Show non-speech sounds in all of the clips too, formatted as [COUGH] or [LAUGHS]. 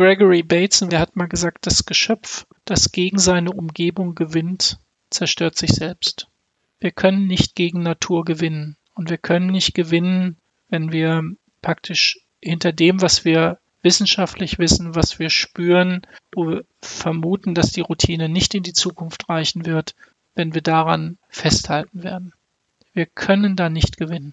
Gregory Bateson, der hat mal gesagt, das Geschöpf, das gegen seine Umgebung gewinnt, zerstört sich selbst. Wir können nicht gegen Natur gewinnen. Und wir können nicht gewinnen, wenn wir praktisch hinter dem, was wir wissenschaftlich wissen, was wir spüren, wo wir vermuten, dass die Routine nicht in die Zukunft reichen wird, wenn wir daran festhalten werden. Wir können da nicht gewinnen.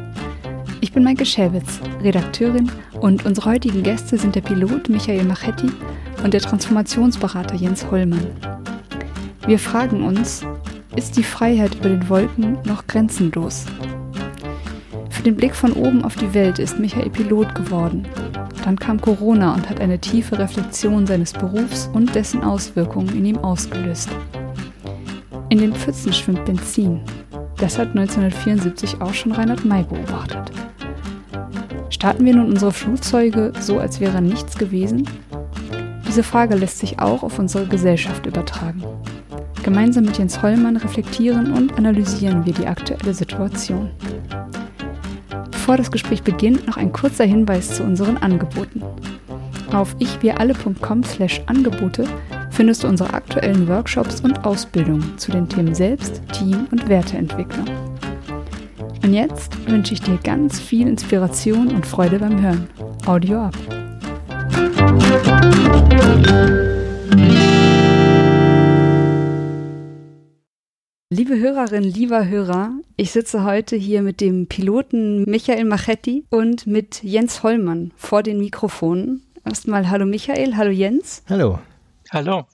Ich bin Maike Schäwitz, Redakteurin und unsere heutigen Gäste sind der Pilot Michael Machetti und der Transformationsberater Jens Hollmann. Wir fragen uns, ist die Freiheit über den Wolken noch grenzenlos? Für den Blick von oben auf die Welt ist Michael Pilot geworden. Dann kam Corona und hat eine tiefe Reflexion seines Berufs und dessen Auswirkungen in ihm ausgelöst. In den Pfützen schwimmt Benzin. Das hat 1974 auch schon Reinhard May beobachtet. Starten wir nun unsere Flugzeuge so, als wäre nichts gewesen? Diese Frage lässt sich auch auf unsere Gesellschaft übertragen. Gemeinsam mit Jens Hollmann reflektieren und analysieren wir die aktuelle Situation. Bevor das Gespräch beginnt, noch ein kurzer Hinweis zu unseren Angeboten. Auf ichwiralle.com/angebote findest du unsere aktuellen Workshops und Ausbildungen zu den Themen Selbst-, Team- und Werteentwicklung. Und jetzt wünsche ich dir ganz viel Inspiration und Freude beim Hören. Audio ab. Liebe Hörerinnen, lieber Hörer, ich sitze heute hier mit dem Piloten Michael Machetti und mit Jens Hollmann vor den Mikrofonen. Erstmal hallo Michael, hallo Jens. Hallo. Hallo.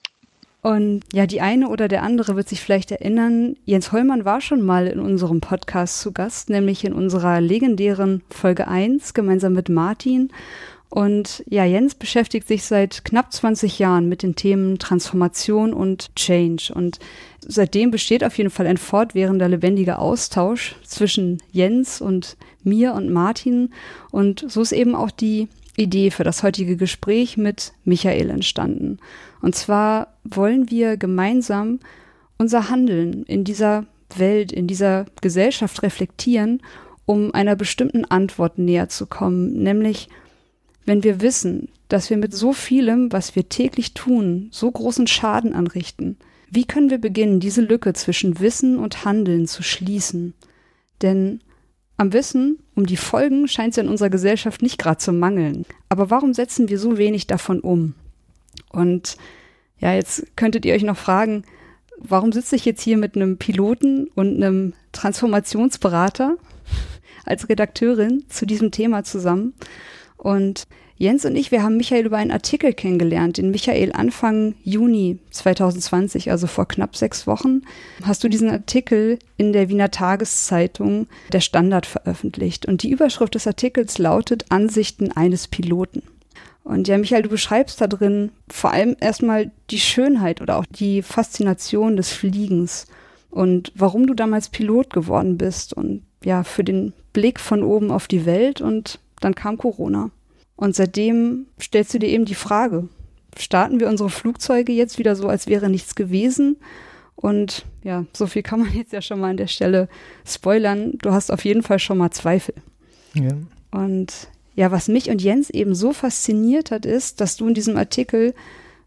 Und ja, die eine oder der andere wird sich vielleicht erinnern, Jens Hollmann war schon mal in unserem Podcast zu Gast, nämlich in unserer legendären Folge 1 gemeinsam mit Martin. Und ja, Jens beschäftigt sich seit knapp 20 Jahren mit den Themen Transformation und Change. Und seitdem besteht auf jeden Fall ein fortwährender lebendiger Austausch zwischen Jens und mir und Martin. Und so ist eben auch die Idee für das heutige Gespräch mit Michael entstanden. Und zwar wollen wir gemeinsam unser Handeln in dieser Welt, in dieser Gesellschaft reflektieren, um einer bestimmten Antwort näher zu kommen, nämlich wenn wir wissen, dass wir mit so vielem, was wir täglich tun, so großen Schaden anrichten, wie können wir beginnen, diese Lücke zwischen Wissen und Handeln zu schließen? Denn am Wissen um die Folgen scheint es in unserer Gesellschaft nicht gerade zu mangeln. Aber warum setzen wir so wenig davon um? Und ja, jetzt könntet ihr euch noch fragen, warum sitze ich jetzt hier mit einem Piloten und einem Transformationsberater als Redakteurin zu diesem Thema zusammen? Und Jens und ich, wir haben Michael über einen Artikel kennengelernt, den Michael Anfang Juni 2020, also vor knapp sechs Wochen, hast du diesen Artikel in der Wiener Tageszeitung Der Standard veröffentlicht. Und die Überschrift des Artikels lautet Ansichten eines Piloten. Und ja, Michael, du beschreibst da drin vor allem erstmal die Schönheit oder auch die Faszination des Fliegens und warum du damals Pilot geworden bist und ja, für den Blick von oben auf die Welt und dann kam Corona. Und seitdem stellst du dir eben die Frage, starten wir unsere Flugzeuge jetzt wieder so, als wäre nichts gewesen? Und ja, so viel kann man [LAUGHS] jetzt ja schon mal an der Stelle spoilern. Du hast auf jeden Fall schon mal Zweifel. Ja. Und ja, was mich und Jens eben so fasziniert hat, ist, dass du in diesem Artikel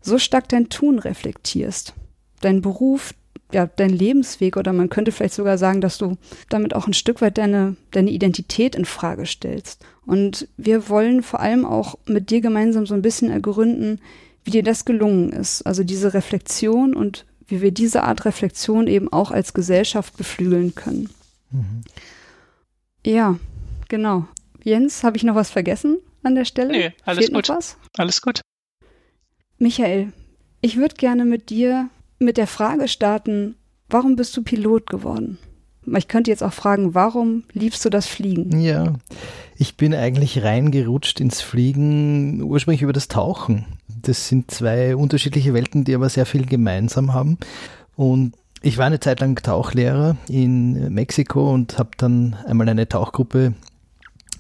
so stark dein Tun reflektierst. Dein Beruf, ja, dein Lebensweg oder man könnte vielleicht sogar sagen, dass du damit auch ein Stück weit deine, deine Identität in Frage stellst. Und wir wollen vor allem auch mit dir gemeinsam so ein bisschen ergründen, wie dir das gelungen ist. Also diese Reflexion und wie wir diese Art Reflexion eben auch als Gesellschaft beflügeln können. Mhm. Ja, genau. Jens, habe ich noch was vergessen an der Stelle? Nee, alles Fehlt gut. Noch was? Alles gut. Michael, ich würde gerne mit dir mit der Frage starten, warum bist du Pilot geworden? Ich könnte jetzt auch fragen, warum liebst du das Fliegen? Ja, ich bin eigentlich reingerutscht ins Fliegen ursprünglich über das Tauchen. Das sind zwei unterschiedliche Welten, die aber sehr viel gemeinsam haben. Und ich war eine Zeit lang Tauchlehrer in Mexiko und habe dann einmal eine Tauchgruppe,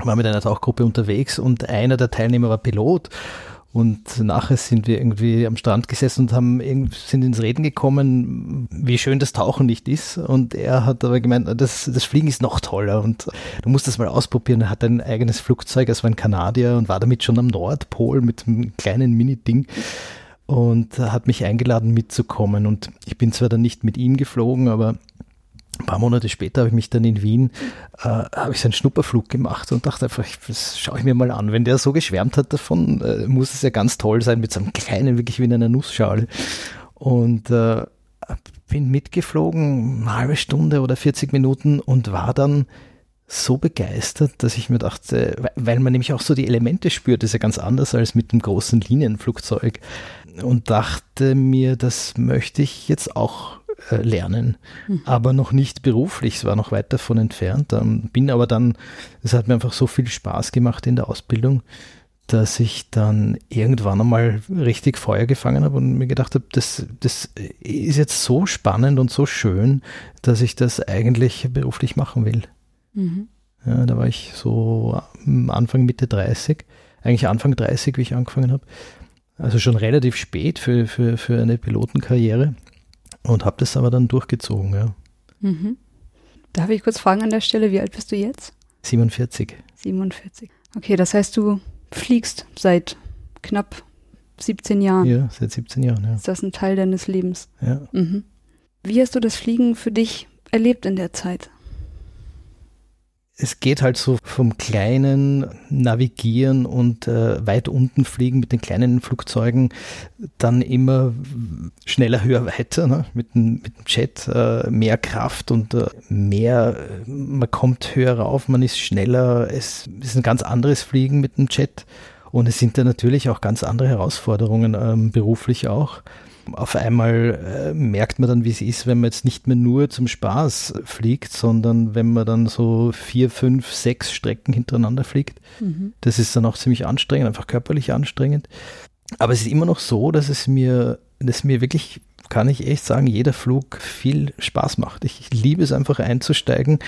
war mit einer Tauchgruppe unterwegs und einer der Teilnehmer war Pilot. Und nachher sind wir irgendwie am Strand gesessen und haben sind ins Reden gekommen, wie schön das Tauchen nicht ist. Und er hat aber gemeint, das, das Fliegen ist noch toller und du musst das mal ausprobieren. Er hat ein eigenes Flugzeug, es war ein Kanadier und war damit schon am Nordpol mit einem kleinen Mini-Ding und hat mich eingeladen mitzukommen. Und ich bin zwar dann nicht mit ihm geflogen, aber ein paar Monate später habe ich mich dann in Wien, äh, habe ich so einen Schnupperflug gemacht und dachte einfach, das schaue ich mir mal an. Wenn der so geschwärmt hat davon, äh, muss es ja ganz toll sein mit so einem kleinen, wirklich wie in einer Nussschale. Und äh, bin mitgeflogen, eine halbe Stunde oder 40 Minuten und war dann so begeistert, dass ich mir dachte, weil man nämlich auch so die Elemente spürt, ist ja ganz anders als mit einem großen Linienflugzeug und dachte mir, das möchte ich jetzt auch lernen, mhm. aber noch nicht beruflich. Es war noch weit davon entfernt. Ähm, bin aber dann, es hat mir einfach so viel Spaß gemacht in der Ausbildung, dass ich dann irgendwann einmal richtig Feuer gefangen habe und mir gedacht habe, das, das ist jetzt so spannend und so schön, dass ich das eigentlich beruflich machen will. Mhm. Ja, da war ich so Anfang, Mitte 30, eigentlich Anfang 30, wie ich angefangen habe. Also schon relativ spät für, für, für eine Pilotenkarriere und habe das aber dann durchgezogen, ja. Mhm. Darf ich kurz fragen an der Stelle, wie alt bist du jetzt? 47. 47. Okay, das heißt, du fliegst seit knapp 17 Jahren. Ja, seit 17 Jahren, ja. Ist das ein Teil deines Lebens? Ja. Mhm. Wie hast du das Fliegen für dich erlebt in der Zeit? Es geht halt so vom kleinen Navigieren und äh, weit unten fliegen mit den kleinen Flugzeugen dann immer schneller, höher, weiter ne? mit, dem, mit dem Jet, äh, mehr Kraft und äh, mehr, man kommt höher rauf, man ist schneller, es ist ein ganz anderes Fliegen mit dem Jet und es sind da natürlich auch ganz andere Herausforderungen, ähm, beruflich auch auf einmal äh, merkt man dann, wie es ist, wenn man jetzt nicht mehr nur zum Spaß fliegt, sondern wenn man dann so vier, fünf, sechs Strecken hintereinander fliegt. Mhm. Das ist dann auch ziemlich anstrengend, einfach körperlich anstrengend. Aber es ist immer noch so, dass es mir, dass mir wirklich kann ich echt sagen, jeder Flug viel Spaß macht. Ich, ich liebe es einfach einzusteigen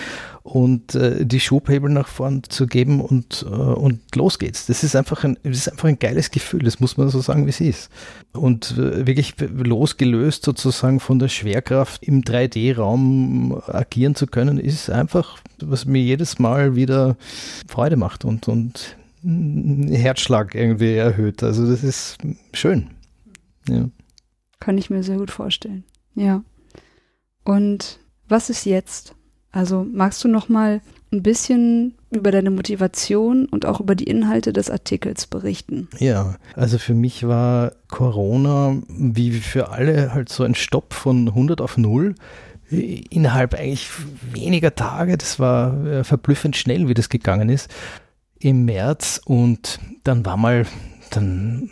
und äh, die Schubhebel nach vorn zu geben und, äh, und los geht's. Das ist einfach ein, das ist einfach ein geiles Gefühl, das muss man so sagen, wie es ist. Und äh, wirklich losgelöst sozusagen von der Schwerkraft im 3D-Raum agieren zu können, ist einfach, was mir jedes Mal wieder Freude macht und, und Herzschlag irgendwie erhöht. Also das ist schön. Ja. Kann ich mir sehr gut vorstellen. Ja. Und was ist jetzt? Also magst du noch mal ein bisschen über deine Motivation und auch über die Inhalte des Artikels berichten? Ja, also für mich war Corona wie für alle halt so ein Stopp von 100 auf 0 innerhalb eigentlich weniger Tage. Das war äh, verblüffend schnell, wie das gegangen ist im März und dann war mal, dann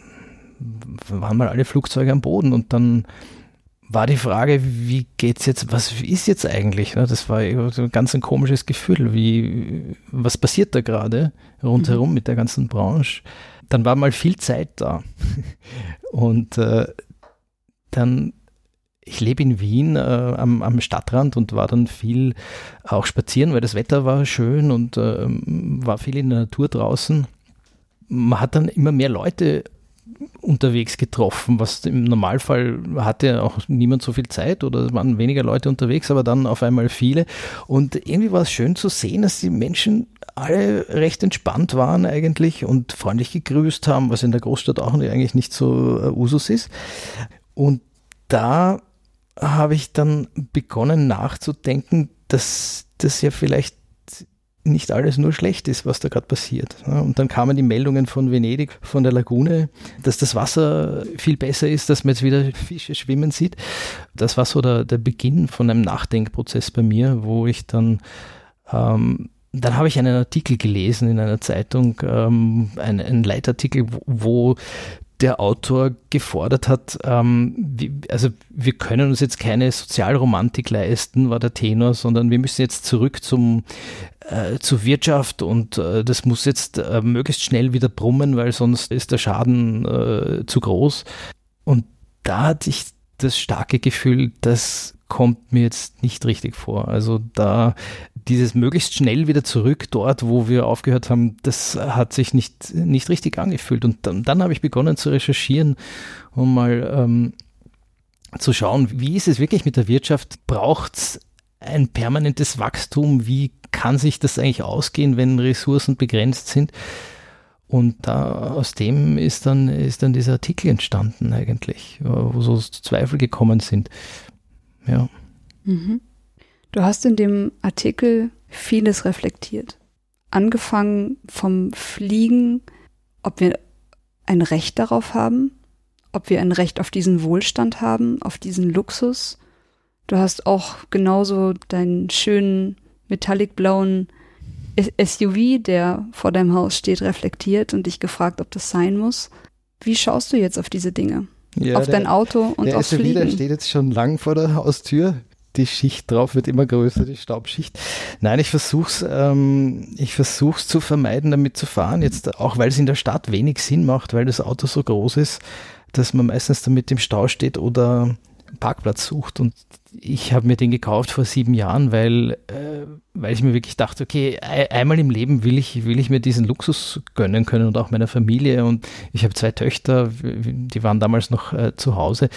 waren mal alle Flugzeuge am Boden und dann war die Frage, wie geht's jetzt, was ist jetzt eigentlich? Ne? Das war ein ganz ein komisches Gefühl, wie, was passiert da gerade rundherum mhm. mit der ganzen Branche? Dann war mal viel Zeit da. [LAUGHS] Und äh, dann, ich lebe in Wien äh, am, am, Stadtrand und war dann viel auch spazieren, weil das Wetter war schön und äh, war viel in der Natur draußen. Man hat dann immer mehr Leute unterwegs getroffen, was im Normalfall hatte auch niemand so viel Zeit oder es waren weniger Leute unterwegs, aber dann auf einmal viele. Und irgendwie war es schön zu sehen, dass die Menschen alle recht entspannt waren eigentlich und freundlich gegrüßt haben, was in der Großstadt auch eigentlich nicht so uh, Usus ist. Und da habe ich dann begonnen nachzudenken, dass das ja vielleicht nicht alles nur schlecht ist, was da gerade passiert. Und dann kamen die Meldungen von Venedig, von der Lagune, dass das Wasser viel besser ist, dass man jetzt wieder Fische schwimmen sieht. Das war so der, der Beginn von einem Nachdenkprozess bei mir, wo ich dann, ähm, dann habe ich einen Artikel gelesen in einer Zeitung, ähm, ein, ein Leitartikel, wo, wo der Autor gefordert hat, ähm, wie, also wir können uns jetzt keine Sozialromantik leisten, war der Tenor, sondern wir müssen jetzt zurück zum äh, zur Wirtschaft und äh, das muss jetzt äh, möglichst schnell wieder brummen, weil sonst ist der Schaden äh, zu groß. Und da hatte ich das starke Gefühl, das kommt mir jetzt nicht richtig vor. Also da dieses möglichst schnell wieder zurück dort, wo wir aufgehört haben, das hat sich nicht, nicht richtig angefühlt. Und dann, dann habe ich begonnen zu recherchieren und mal ähm, zu schauen, wie ist es wirklich mit der Wirtschaft? Braucht es ein permanentes Wachstum? Wie kann sich das eigentlich ausgehen, wenn Ressourcen begrenzt sind? Und da aus dem ist dann, ist dann dieser Artikel entstanden eigentlich, wo so Zweifel gekommen sind. Ja. Mhm. Du hast in dem Artikel vieles reflektiert. Angefangen vom Fliegen, ob wir ein Recht darauf haben, ob wir ein Recht auf diesen Wohlstand haben, auf diesen Luxus. Du hast auch genauso deinen schönen metallicblauen SUV, der vor deinem Haus steht, reflektiert und dich gefragt, ob das sein muss. Wie schaust du jetzt auf diese Dinge? Ja, auf der, dein Auto und der aufs SUV, Fliegen? Der steht jetzt schon lang vor der Haustür die Schicht drauf wird immer größer, die Staubschicht. Nein, ich versuch's, ähm, ich versuch's zu vermeiden, damit zu fahren. Jetzt auch, weil es in der Stadt wenig Sinn macht, weil das Auto so groß ist, dass man meistens damit im Stau steht oder Parkplatz sucht. Und ich habe mir den gekauft vor sieben Jahren, weil, äh, weil ich mir wirklich dachte, okay, einmal im Leben will ich, will ich mir diesen Luxus gönnen können und auch meiner Familie. Und ich habe zwei Töchter, die waren damals noch äh, zu Hause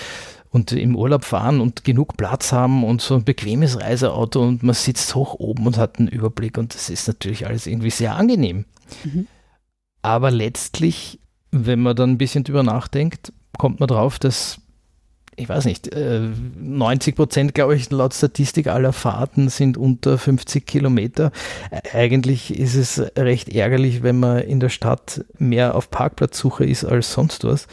und im Urlaub fahren und genug Platz haben und so ein bequemes Reiseauto und man sitzt hoch oben und hat einen Überblick und das ist natürlich alles irgendwie sehr angenehm. Mhm. Aber letztlich, wenn man dann ein bisschen drüber nachdenkt, kommt man drauf, dass ich weiß nicht, 90 äh, Prozent, glaube ich, laut Statistik aller Fahrten sind unter 50 Kilometer. Eigentlich ist es recht ärgerlich, wenn man in der Stadt mehr auf Parkplatzsuche ist als sonst was.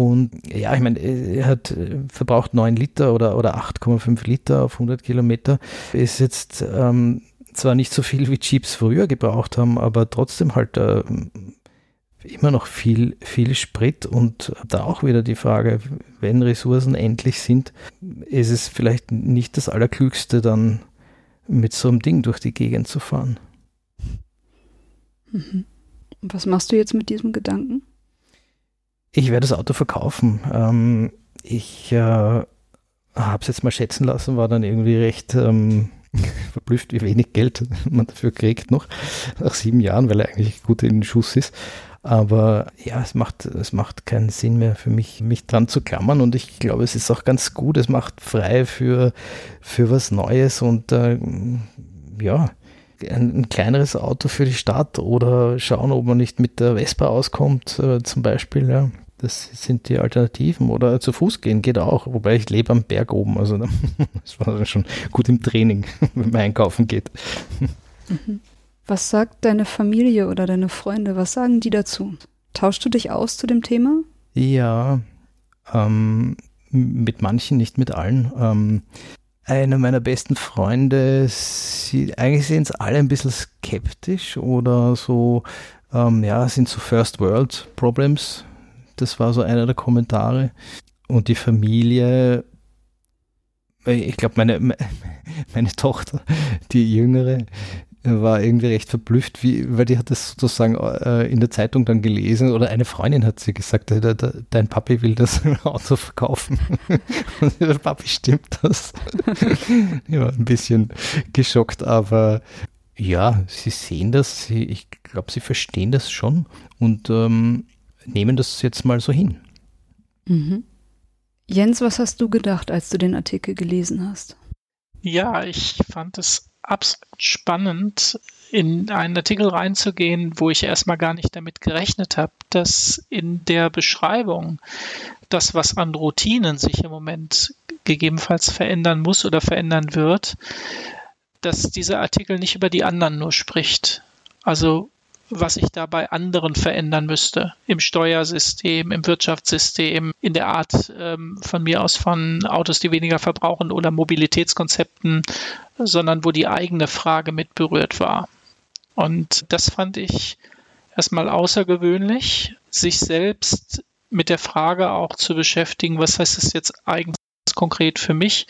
Und ja, ich meine, er hat äh, verbraucht 9 Liter oder, oder 8,5 Liter auf 100 Kilometer. Ist jetzt ähm, zwar nicht so viel wie Jeeps früher gebraucht haben, aber trotzdem halt äh, immer noch viel, viel Sprit. Und da auch wieder die Frage, wenn Ressourcen endlich sind, ist es vielleicht nicht das Allerklügste, dann mit so einem Ding durch die Gegend zu fahren. Mhm. Was machst du jetzt mit diesem Gedanken? Ich werde das Auto verkaufen. Ähm, ich äh, habe es jetzt mal schätzen lassen, war dann irgendwie recht ähm, [LAUGHS] verblüfft, wie wenig Geld man dafür kriegt noch nach sieben Jahren, weil er eigentlich gut in den Schuss ist. Aber ja, es macht, es macht keinen Sinn mehr für mich, mich dran zu klammern und ich glaube, es ist auch ganz gut. Es macht frei für, für was Neues und äh, ja, ein, ein, kleineres Auto für die Stadt oder schauen, ob man nicht mit der Vespa auskommt, äh, zum Beispiel. Ja. Das sind die Alternativen. Oder zu Fuß gehen geht auch, wobei ich lebe am Berg oben. Also [LAUGHS] das war dann schon gut im Training, [LAUGHS] wenn man einkaufen geht. Mhm. Was sagt deine Familie oder deine Freunde? Was sagen die dazu? Tauschst du dich aus zu dem Thema? Ja, ähm, mit manchen, nicht mit allen. Ähm, einer meiner besten Freunde, sie, eigentlich sehen es alle ein bisschen skeptisch oder so, ähm, ja, sind so First World Problems. Das war so einer der Kommentare. Und die Familie, ich glaube, meine, [LAUGHS] meine Tochter, die jüngere, war irgendwie recht verblüfft, wie, weil die hat das sozusagen äh, in der Zeitung dann gelesen oder eine Freundin hat sie gesagt, de, de, dein Papi will das [LAUGHS] Auto verkaufen. [LAUGHS] Und der Papi stimmt das. [LAUGHS] ich war ein bisschen geschockt, aber ja, sie sehen das, sie, ich glaube, sie verstehen das schon und ähm, nehmen das jetzt mal so hin. Mhm. Jens, was hast du gedacht, als du den Artikel gelesen hast? Ja, ich fand es absolut spannend, in einen Artikel reinzugehen, wo ich erstmal gar nicht damit gerechnet habe, dass in der Beschreibung das, was an Routinen sich im Moment gegebenenfalls verändern muss oder verändern wird, dass dieser Artikel nicht über die anderen nur spricht. Also was sich da bei anderen verändern müsste. Im Steuersystem, im Wirtschaftssystem, in der Art ähm, von mir aus von Autos, die weniger verbrauchen oder Mobilitätskonzepten, sondern wo die eigene Frage mit berührt war. Und das fand ich erstmal außergewöhnlich, sich selbst mit der Frage auch zu beschäftigen, was heißt es jetzt eigentlich konkret für mich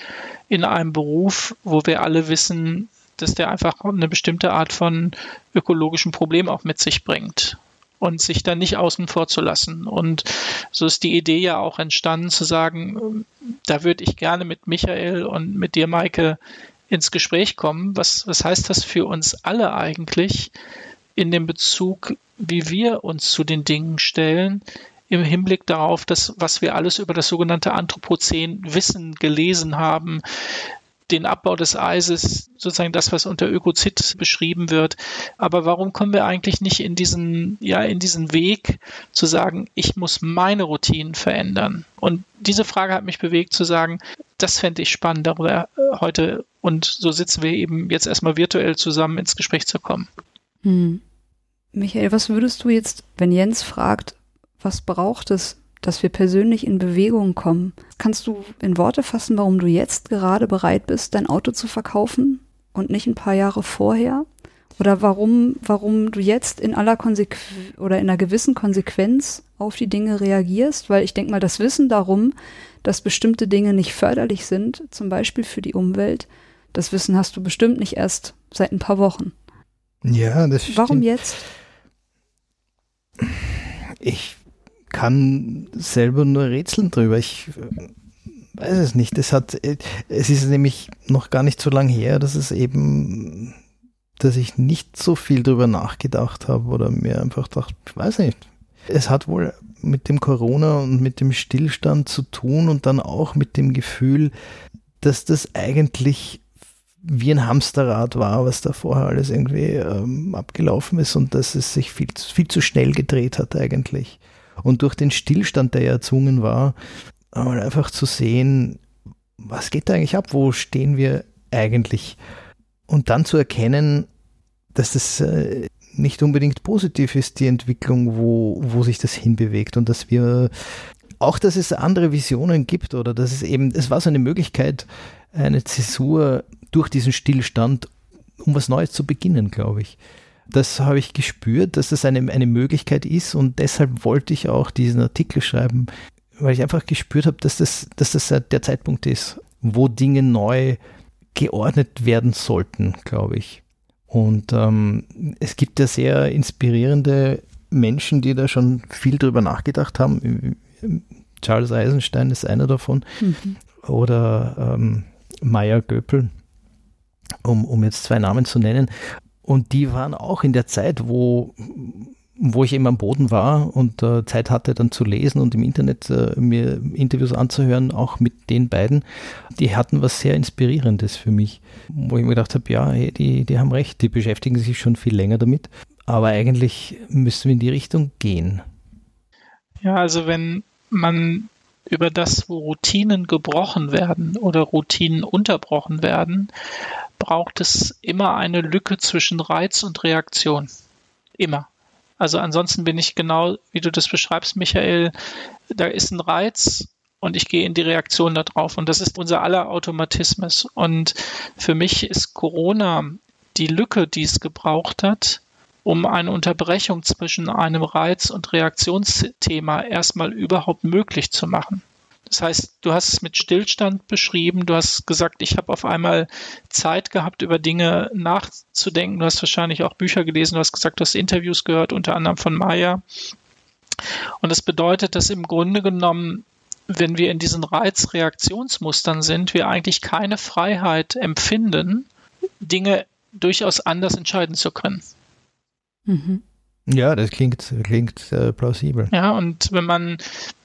in einem Beruf, wo wir alle wissen, dass der einfach eine bestimmte Art von ökologischen Problem auch mit sich bringt und sich dann nicht außen vor zu lassen. Und so ist die Idee ja auch entstanden zu sagen, da würde ich gerne mit Michael und mit dir, Maike, ins Gespräch kommen. Was, was heißt das für uns alle eigentlich in dem Bezug, wie wir uns zu den Dingen stellen, im Hinblick darauf, dass was wir alles über das sogenannte Anthropozän wissen, gelesen haben, den Abbau des Eises, sozusagen das, was unter Ökozid beschrieben wird. Aber warum kommen wir eigentlich nicht in diesen, ja, in diesen Weg zu sagen, ich muss meine Routinen verändern? Und diese Frage hat mich bewegt zu sagen, das fände ich spannend, darüber heute und so sitzen wir eben jetzt erstmal virtuell zusammen ins Gespräch zu kommen. Hm. Michael, was würdest du jetzt, wenn Jens fragt, was braucht es, dass wir persönlich in Bewegung kommen. Kannst du in Worte fassen, warum du jetzt gerade bereit bist, dein Auto zu verkaufen und nicht ein paar Jahre vorher? Oder warum, warum du jetzt in aller Konsequenz oder in einer gewissen Konsequenz auf die Dinge reagierst? Weil ich denke mal, das Wissen darum, dass bestimmte Dinge nicht förderlich sind, zum Beispiel für die Umwelt, das Wissen hast du bestimmt nicht erst seit ein paar Wochen. Ja, das stimmt. Warum jetzt? Ich kann selber nur rätseln drüber. Ich äh, weiß es nicht. Es hat, es ist nämlich noch gar nicht so lange her, dass es eben, dass ich nicht so viel drüber nachgedacht habe oder mir einfach dachte, ich weiß nicht. Es hat wohl mit dem Corona und mit dem Stillstand zu tun und dann auch mit dem Gefühl, dass das eigentlich wie ein Hamsterrad war, was da vorher alles irgendwie ähm, abgelaufen ist und dass es sich viel, viel zu schnell gedreht hat eigentlich. Und durch den Stillstand, der erzwungen war, einmal einfach zu sehen, was geht da eigentlich ab, wo stehen wir eigentlich? Und dann zu erkennen, dass das äh, nicht unbedingt positiv ist, die Entwicklung, wo, wo sich das hinbewegt. Und dass wir auch, dass es andere Visionen gibt oder dass es eben, es war so eine Möglichkeit, eine Zäsur durch diesen Stillstand, um was Neues zu beginnen, glaube ich das habe ich gespürt, dass das eine, eine Möglichkeit ist und deshalb wollte ich auch diesen Artikel schreiben, weil ich einfach gespürt habe, dass das, dass das der Zeitpunkt ist, wo Dinge neu geordnet werden sollten, glaube ich. Und ähm, es gibt ja sehr inspirierende Menschen, die da schon viel drüber nachgedacht haben. Charles Eisenstein ist einer davon. Mhm. Oder ähm, Meyer Göpel, um, um jetzt zwei Namen zu nennen. Und die waren auch in der Zeit, wo, wo ich eben am Boden war und äh, Zeit hatte dann zu lesen und im Internet äh, mir Interviews anzuhören, auch mit den beiden, die hatten was sehr Inspirierendes für mich, wo ich mir gedacht habe, ja, die, die haben recht, die beschäftigen sich schon viel länger damit, aber eigentlich müssen wir in die Richtung gehen. Ja, also wenn man über das, wo Routinen gebrochen werden oder Routinen unterbrochen werden, braucht es immer eine Lücke zwischen Reiz und Reaktion. Immer. Also ansonsten bin ich genau, wie du das beschreibst, Michael, da ist ein Reiz und ich gehe in die Reaktion darauf. Und das ist unser aller Automatismus. Und für mich ist Corona die Lücke, die es gebraucht hat, um eine Unterbrechung zwischen einem Reiz- und Reaktionsthema erstmal überhaupt möglich zu machen. Das heißt, du hast es mit Stillstand beschrieben, du hast gesagt, ich habe auf einmal Zeit gehabt, über Dinge nachzudenken. Du hast wahrscheinlich auch Bücher gelesen, du hast gesagt, du hast Interviews gehört, unter anderem von Maya. Und das bedeutet, dass im Grunde genommen, wenn wir in diesen Reizreaktionsmustern sind, wir eigentlich keine Freiheit empfinden, Dinge durchaus anders entscheiden zu können. Mhm. Ja, das klingt, klingt äh, plausibel. Ja, und wenn man,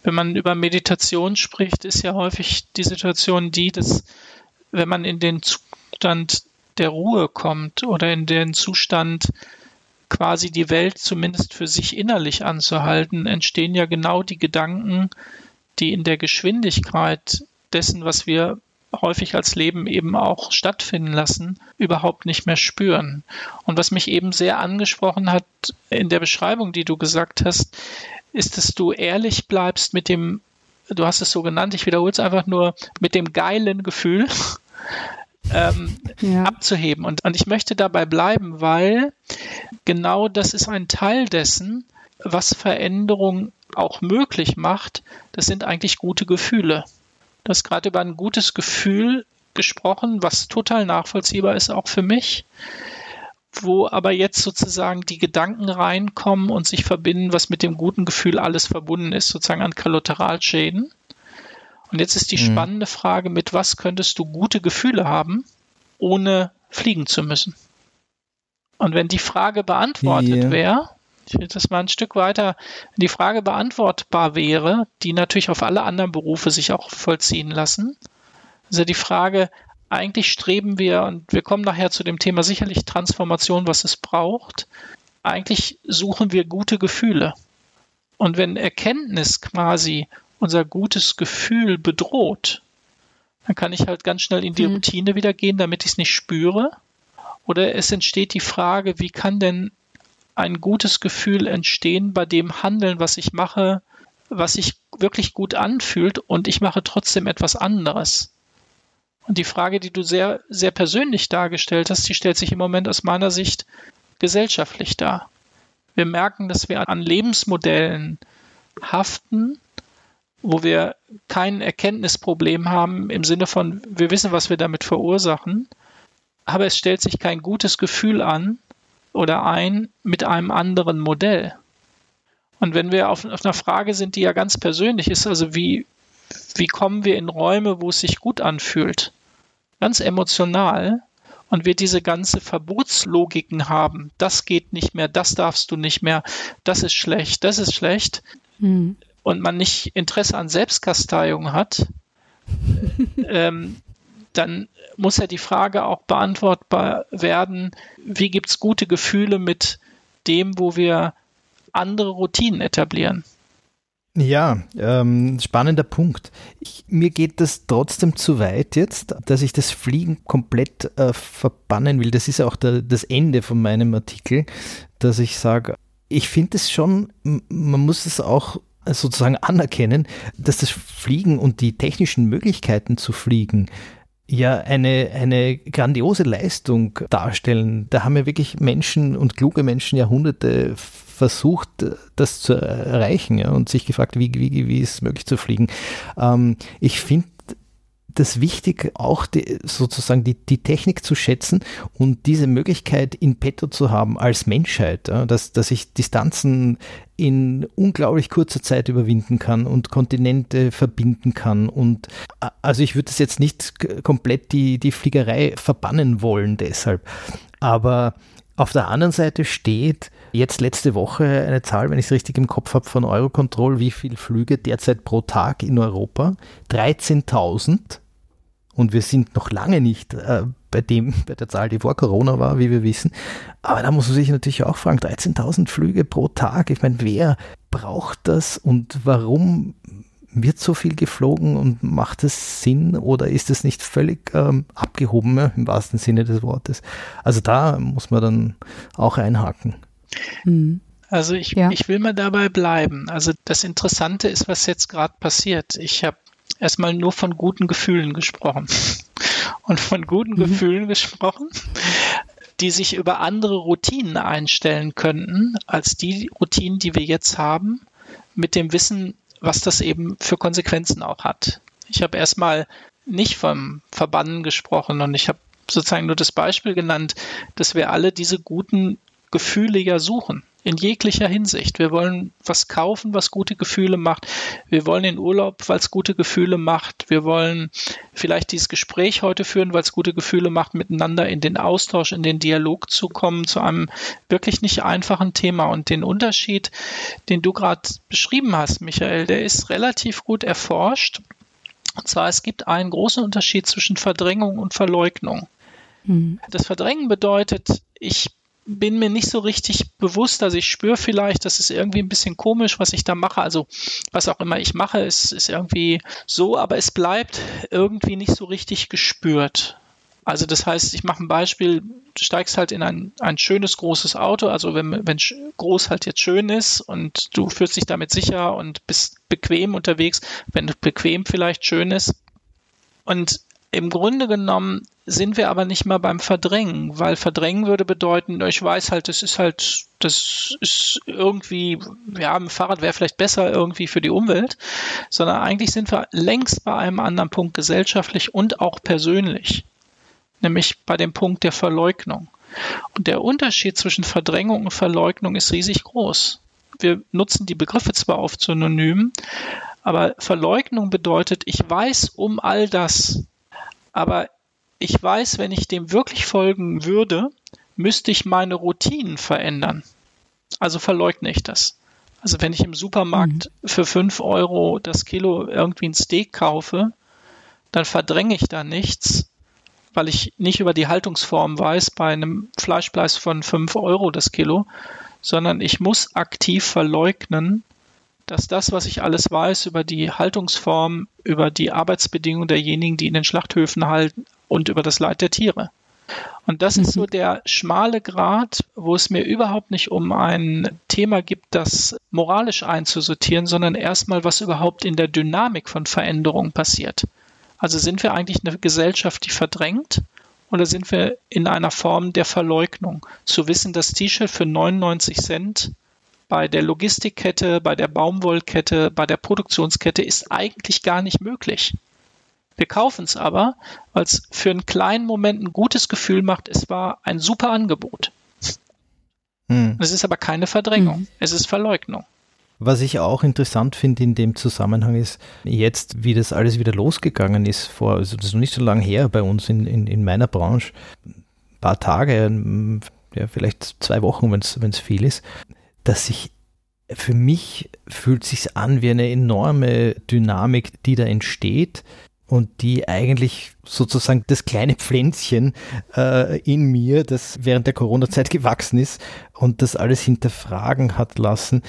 wenn man über Meditation spricht, ist ja häufig die Situation die, dass wenn man in den Zustand der Ruhe kommt oder in den Zustand quasi die Welt zumindest für sich innerlich anzuhalten, entstehen ja genau die Gedanken, die in der Geschwindigkeit dessen, was wir häufig als Leben eben auch stattfinden lassen, überhaupt nicht mehr spüren. Und was mich eben sehr angesprochen hat in der Beschreibung, die du gesagt hast, ist, dass du ehrlich bleibst mit dem, du hast es so genannt, ich wiederhole es einfach nur, mit dem geilen Gefühl. [LAUGHS] Ähm, ja. abzuheben. Und, und ich möchte dabei bleiben, weil genau das ist ein Teil dessen, was Veränderung auch möglich macht, das sind eigentlich gute Gefühle. Du hast gerade über ein gutes Gefühl gesprochen, was total nachvollziehbar ist, auch für mich, wo aber jetzt sozusagen die Gedanken reinkommen und sich verbinden, was mit dem guten Gefühl alles verbunden ist, sozusagen an Kollateralschäden. Und jetzt ist die mhm. spannende Frage, mit was könntest du gute Gefühle haben, ohne fliegen zu müssen? Und wenn die Frage beantwortet yeah. wäre, das mal ein Stück weiter, die Frage beantwortbar wäre, die natürlich auf alle anderen Berufe sich auch vollziehen lassen, ja die Frage, eigentlich streben wir, und wir kommen nachher zu dem Thema sicherlich Transformation, was es braucht, eigentlich suchen wir gute Gefühle. Und wenn Erkenntnis quasi unser gutes Gefühl bedroht, dann kann ich halt ganz schnell in die mhm. Routine wieder gehen, damit ich es nicht spüre. Oder es entsteht die Frage, wie kann denn ein gutes Gefühl entstehen bei dem Handeln, was ich mache, was sich wirklich gut anfühlt und ich mache trotzdem etwas anderes. Und die Frage, die du sehr, sehr persönlich dargestellt hast, die stellt sich im Moment aus meiner Sicht gesellschaftlich dar. Wir merken, dass wir an Lebensmodellen haften, wo wir kein Erkenntnisproblem haben im Sinne von, wir wissen, was wir damit verursachen, aber es stellt sich kein gutes Gefühl an oder ein mit einem anderen Modell. Und wenn wir auf, auf einer Frage sind, die ja ganz persönlich ist, also wie, wie kommen wir in Räume, wo es sich gut anfühlt, ganz emotional, und wir diese ganze Verbotslogiken haben, das geht nicht mehr, das darfst du nicht mehr, das ist schlecht, das ist schlecht, mhm. und man nicht Interesse an Selbstkasteiung hat, [LAUGHS] ähm, dann muss ja die Frage auch beantwortbar werden, wie gibt es gute Gefühle mit dem, wo wir andere Routinen etablieren. Ja, ähm, spannender Punkt. Ich, mir geht das trotzdem zu weit jetzt, dass ich das Fliegen komplett äh, verbannen will. Das ist auch der, das Ende von meinem Artikel, dass ich sage, ich finde es schon, man muss es auch sozusagen anerkennen, dass das Fliegen und die technischen Möglichkeiten zu fliegen ja eine, eine grandiose Leistung darstellen. Da haben ja wirklich Menschen und kluge Menschen Jahrhunderte versucht, das zu erreichen ja, und sich gefragt, wie, wie, wie ist es möglich zu fliegen. Ähm, ich finde das wichtig, auch die, sozusagen die, die Technik zu schätzen und diese Möglichkeit in petto zu haben als Menschheit, ja, dass, dass ich Distanzen in unglaublich kurzer Zeit überwinden kann und Kontinente verbinden kann. Und also ich würde das jetzt nicht komplett die, die Fliegerei verbannen wollen deshalb. Aber auf der anderen Seite steht jetzt letzte Woche eine Zahl, wenn ich es richtig im Kopf habe, von Eurocontrol, wie viele Flüge derzeit pro Tag in Europa? 13.000. Und wir sind noch lange nicht äh, bei dem, [LAUGHS] bei der Zahl, die vor Corona war, wie wir wissen. Aber da muss man sich natürlich auch fragen, 13.000 Flüge pro Tag. Ich meine, wer braucht das und warum wird so viel geflogen und macht es Sinn oder ist es nicht völlig ähm, abgehoben im wahrsten Sinne des Wortes? Also da muss man dann auch einhaken. Mhm. Also ich, ja. ich will mal dabei bleiben. Also das Interessante ist, was jetzt gerade passiert. Ich habe erstmal nur von guten Gefühlen gesprochen. Und von guten mhm. Gefühlen gesprochen, die sich über andere Routinen einstellen könnten, als die Routinen, die wir jetzt haben, mit dem Wissen, was das eben für Konsequenzen auch hat. Ich habe erstmal nicht vom Verbannen gesprochen und ich habe sozusagen nur das Beispiel genannt, dass wir alle diese guten Gefühle ja suchen in jeglicher Hinsicht. Wir wollen was kaufen, was gute Gefühle macht. Wir wollen in Urlaub, weil es gute Gefühle macht. Wir wollen vielleicht dieses Gespräch heute führen, weil es gute Gefühle macht, miteinander in den Austausch, in den Dialog zu kommen, zu einem wirklich nicht einfachen Thema. Und den Unterschied, den du gerade beschrieben hast, Michael, der ist relativ gut erforscht. Und zwar, es gibt einen großen Unterschied zwischen Verdrängung und Verleugnung. Hm. Das Verdrängen bedeutet, ich bin mir nicht so richtig bewusst, also ich spüre vielleicht, das ist irgendwie ein bisschen komisch, was ich da mache. Also was auch immer ich mache, ist, ist irgendwie so, aber es bleibt irgendwie nicht so richtig gespürt. Also das heißt, ich mache ein Beispiel, du steigst halt in ein, ein schönes großes Auto, also wenn, wenn groß halt jetzt schön ist und du fühlst dich damit sicher und bist bequem unterwegs, wenn bequem vielleicht schön ist. Und Im Grunde genommen sind wir aber nicht mal beim Verdrängen, weil Verdrängen würde bedeuten, ich weiß halt, das ist halt, das ist irgendwie, ja, ein Fahrrad wäre vielleicht besser irgendwie für die Umwelt, sondern eigentlich sind wir längst bei einem anderen Punkt gesellschaftlich und auch persönlich, nämlich bei dem Punkt der Verleugnung. Und der Unterschied zwischen Verdrängung und Verleugnung ist riesig groß. Wir nutzen die Begriffe zwar oft synonym, aber Verleugnung bedeutet, ich weiß um all das, aber ich weiß, wenn ich dem wirklich folgen würde, müsste ich meine Routinen verändern. Also verleugne ich das. Also wenn ich im Supermarkt mhm. für 5 Euro das Kilo irgendwie ein Steak kaufe, dann verdränge ich da nichts, weil ich nicht über die Haltungsform weiß bei einem Fleischpreis von 5 Euro das Kilo, sondern ich muss aktiv verleugnen, dass das, was ich alles weiß über die Haltungsform, über die Arbeitsbedingungen derjenigen, die in den Schlachthöfen halten und über das Leid der Tiere. Und das mhm. ist so mhm. der schmale Grad, wo es mir überhaupt nicht um ein Thema gibt, das moralisch einzusortieren, sondern erstmal, was überhaupt in der Dynamik von Veränderungen passiert. Also sind wir eigentlich eine Gesellschaft, die verdrängt oder sind wir in einer Form der Verleugnung? Zu wissen, das T-Shirt für 99 Cent bei der Logistikkette, bei der Baumwollkette, bei der Produktionskette ist eigentlich gar nicht möglich. Wir kaufen es aber, weil es für einen kleinen Moment ein gutes Gefühl macht, es war ein super Angebot. Hm. Es ist aber keine Verdrängung, hm. es ist Verleugnung. Was ich auch interessant finde in dem Zusammenhang ist, jetzt, wie das alles wieder losgegangen ist, vor, also das ist noch nicht so lange her bei uns in, in, in meiner Branche, ein paar Tage, ja, vielleicht zwei Wochen, wenn es viel ist, dass sich für mich fühlt sich an wie eine enorme Dynamik, die da entsteht und die eigentlich sozusagen das kleine Pflänzchen äh, in mir, das während der Corona-Zeit gewachsen ist und das alles hinterfragen hat lassen.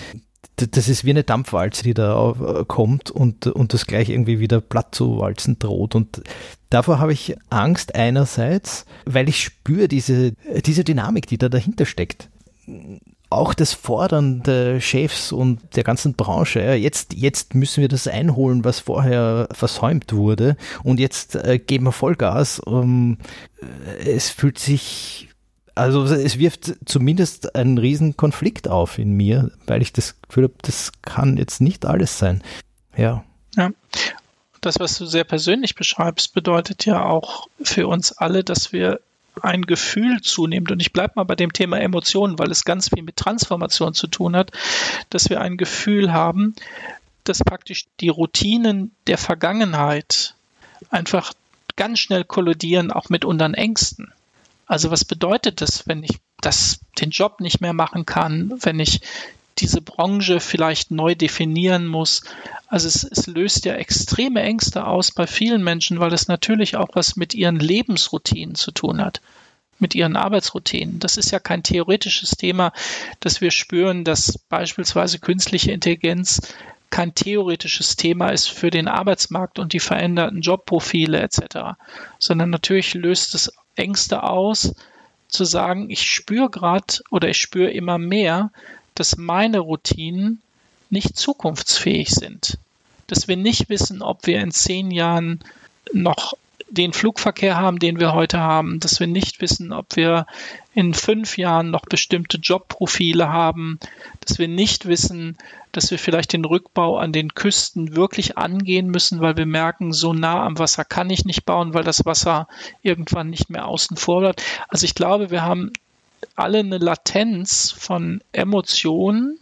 Das ist wie eine Dampfwalze, die da äh, kommt und, und das gleich irgendwie wieder platt zu walzen droht. Und davor habe ich Angst einerseits, weil ich spüre diese, diese Dynamik, die da dahinter steckt auch das Fordern der Chefs und der ganzen Branche, ja, jetzt, jetzt müssen wir das einholen, was vorher versäumt wurde und jetzt äh, geben wir Vollgas. Um, äh, es fühlt sich, also es wirft zumindest einen riesen Konflikt auf in mir, weil ich das Gefühl habe, das kann jetzt nicht alles sein. Ja. Ja. Das, was du sehr persönlich beschreibst, bedeutet ja auch für uns alle, dass wir ein Gefühl zunimmt, und ich bleibe mal bei dem Thema Emotionen, weil es ganz viel mit Transformation zu tun hat, dass wir ein Gefühl haben, dass praktisch die Routinen der Vergangenheit einfach ganz schnell kollidieren, auch mit unseren Ängsten. Also was bedeutet das, wenn ich das, den Job nicht mehr machen kann, wenn ich diese Branche vielleicht neu definieren muss. Also es, es, löst ja extreme Ängste aus bei vielen Menschen, weil es natürlich auch was mit ihren Lebensroutinen zu tun hat, mit ihren Arbeitsroutinen. Das ist ja kein theoretisches Thema, dass wir spüren, dass beispielsweise künstliche Intelligenz kein theoretisches Thema ist für den Arbeitsmarkt und die veränderten Jobprofile etc., sondern natürlich löst es Ängste aus, zu sagen, ich spüre gerade oder ich spüre immer mehr, dass meine Routinen nicht zukunftsfähig sind. Dass wir nicht wissen, ob wir in zehn Jahren noch den Flugverkehr haben, den wir heute haben, dass wir nicht wissen, ob wir in fünf Jahren noch bestimmte Jobprofile haben, dass wir nicht wissen, dass wir vielleicht den Rückbau an den Küsten wirklich angehen müssen, weil wir merken, so nah am Wasser kann ich nicht bauen, weil das Wasser irgendwann nicht mehr außen vor bleibt. Also ich glaube, wir haben alle eine Latenz von Emotionen,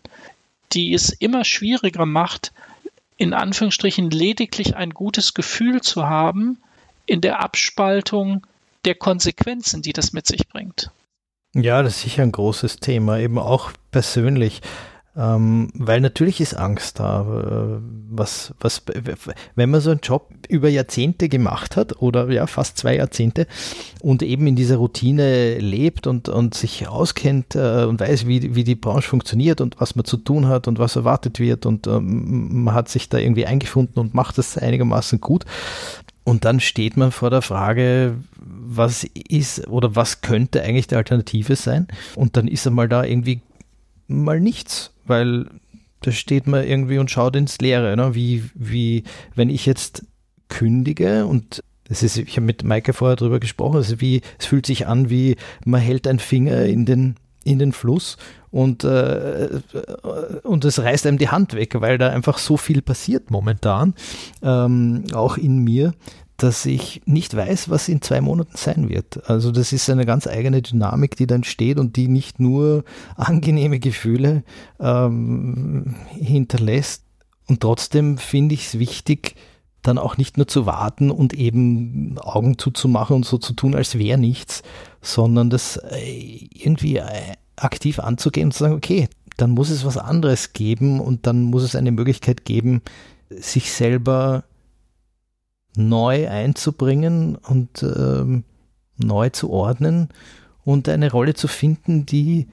die es immer schwieriger macht, in Anführungsstrichen lediglich ein gutes Gefühl zu haben in der Abspaltung der Konsequenzen, die das mit sich bringt. Ja, das ist sicher ein großes Thema, eben auch persönlich. Ähm, weil natürlich ist Angst da. Äh, was, was, wenn man so einen Job über Jahrzehnte gemacht hat oder ja, fast zwei Jahrzehnte und eben in dieser Routine lebt und, und sich auskennt äh, und weiß, wie, wie die Branche funktioniert und was man zu tun hat und was erwartet wird und ähm, man hat sich da irgendwie eingefunden und macht das einigermaßen gut. Und dann steht man vor der Frage, was ist oder was könnte eigentlich die Alternative sein? Und dann ist einmal da irgendwie mal nichts weil da steht man irgendwie und schaut ins Leere, ne? wie, wie wenn ich jetzt kündige und Das ist, ich habe mit Maike vorher drüber gesprochen, also wie, es fühlt sich an, wie man hält einen Finger in den, in den Fluss und, äh, und es reißt einem die Hand weg, weil da einfach so viel passiert momentan, ähm, auch in mir, dass ich nicht weiß, was in zwei Monaten sein wird. Also das ist eine ganz eigene Dynamik, die dann steht und die nicht nur [LAUGHS] angenehme Gefühle ähm, hinterlässt. Und trotzdem finde ich es wichtig, dann auch nicht nur zu warten und eben Augen zuzumachen und so zu tun, als wäre nichts, sondern das äh, irgendwie äh, aktiv anzugehen und zu sagen, okay, dann muss es was anderes geben und dann muss es eine Möglichkeit geben, sich selber neu einzubringen und ähm, neu zu ordnen und eine Rolle zu finden, die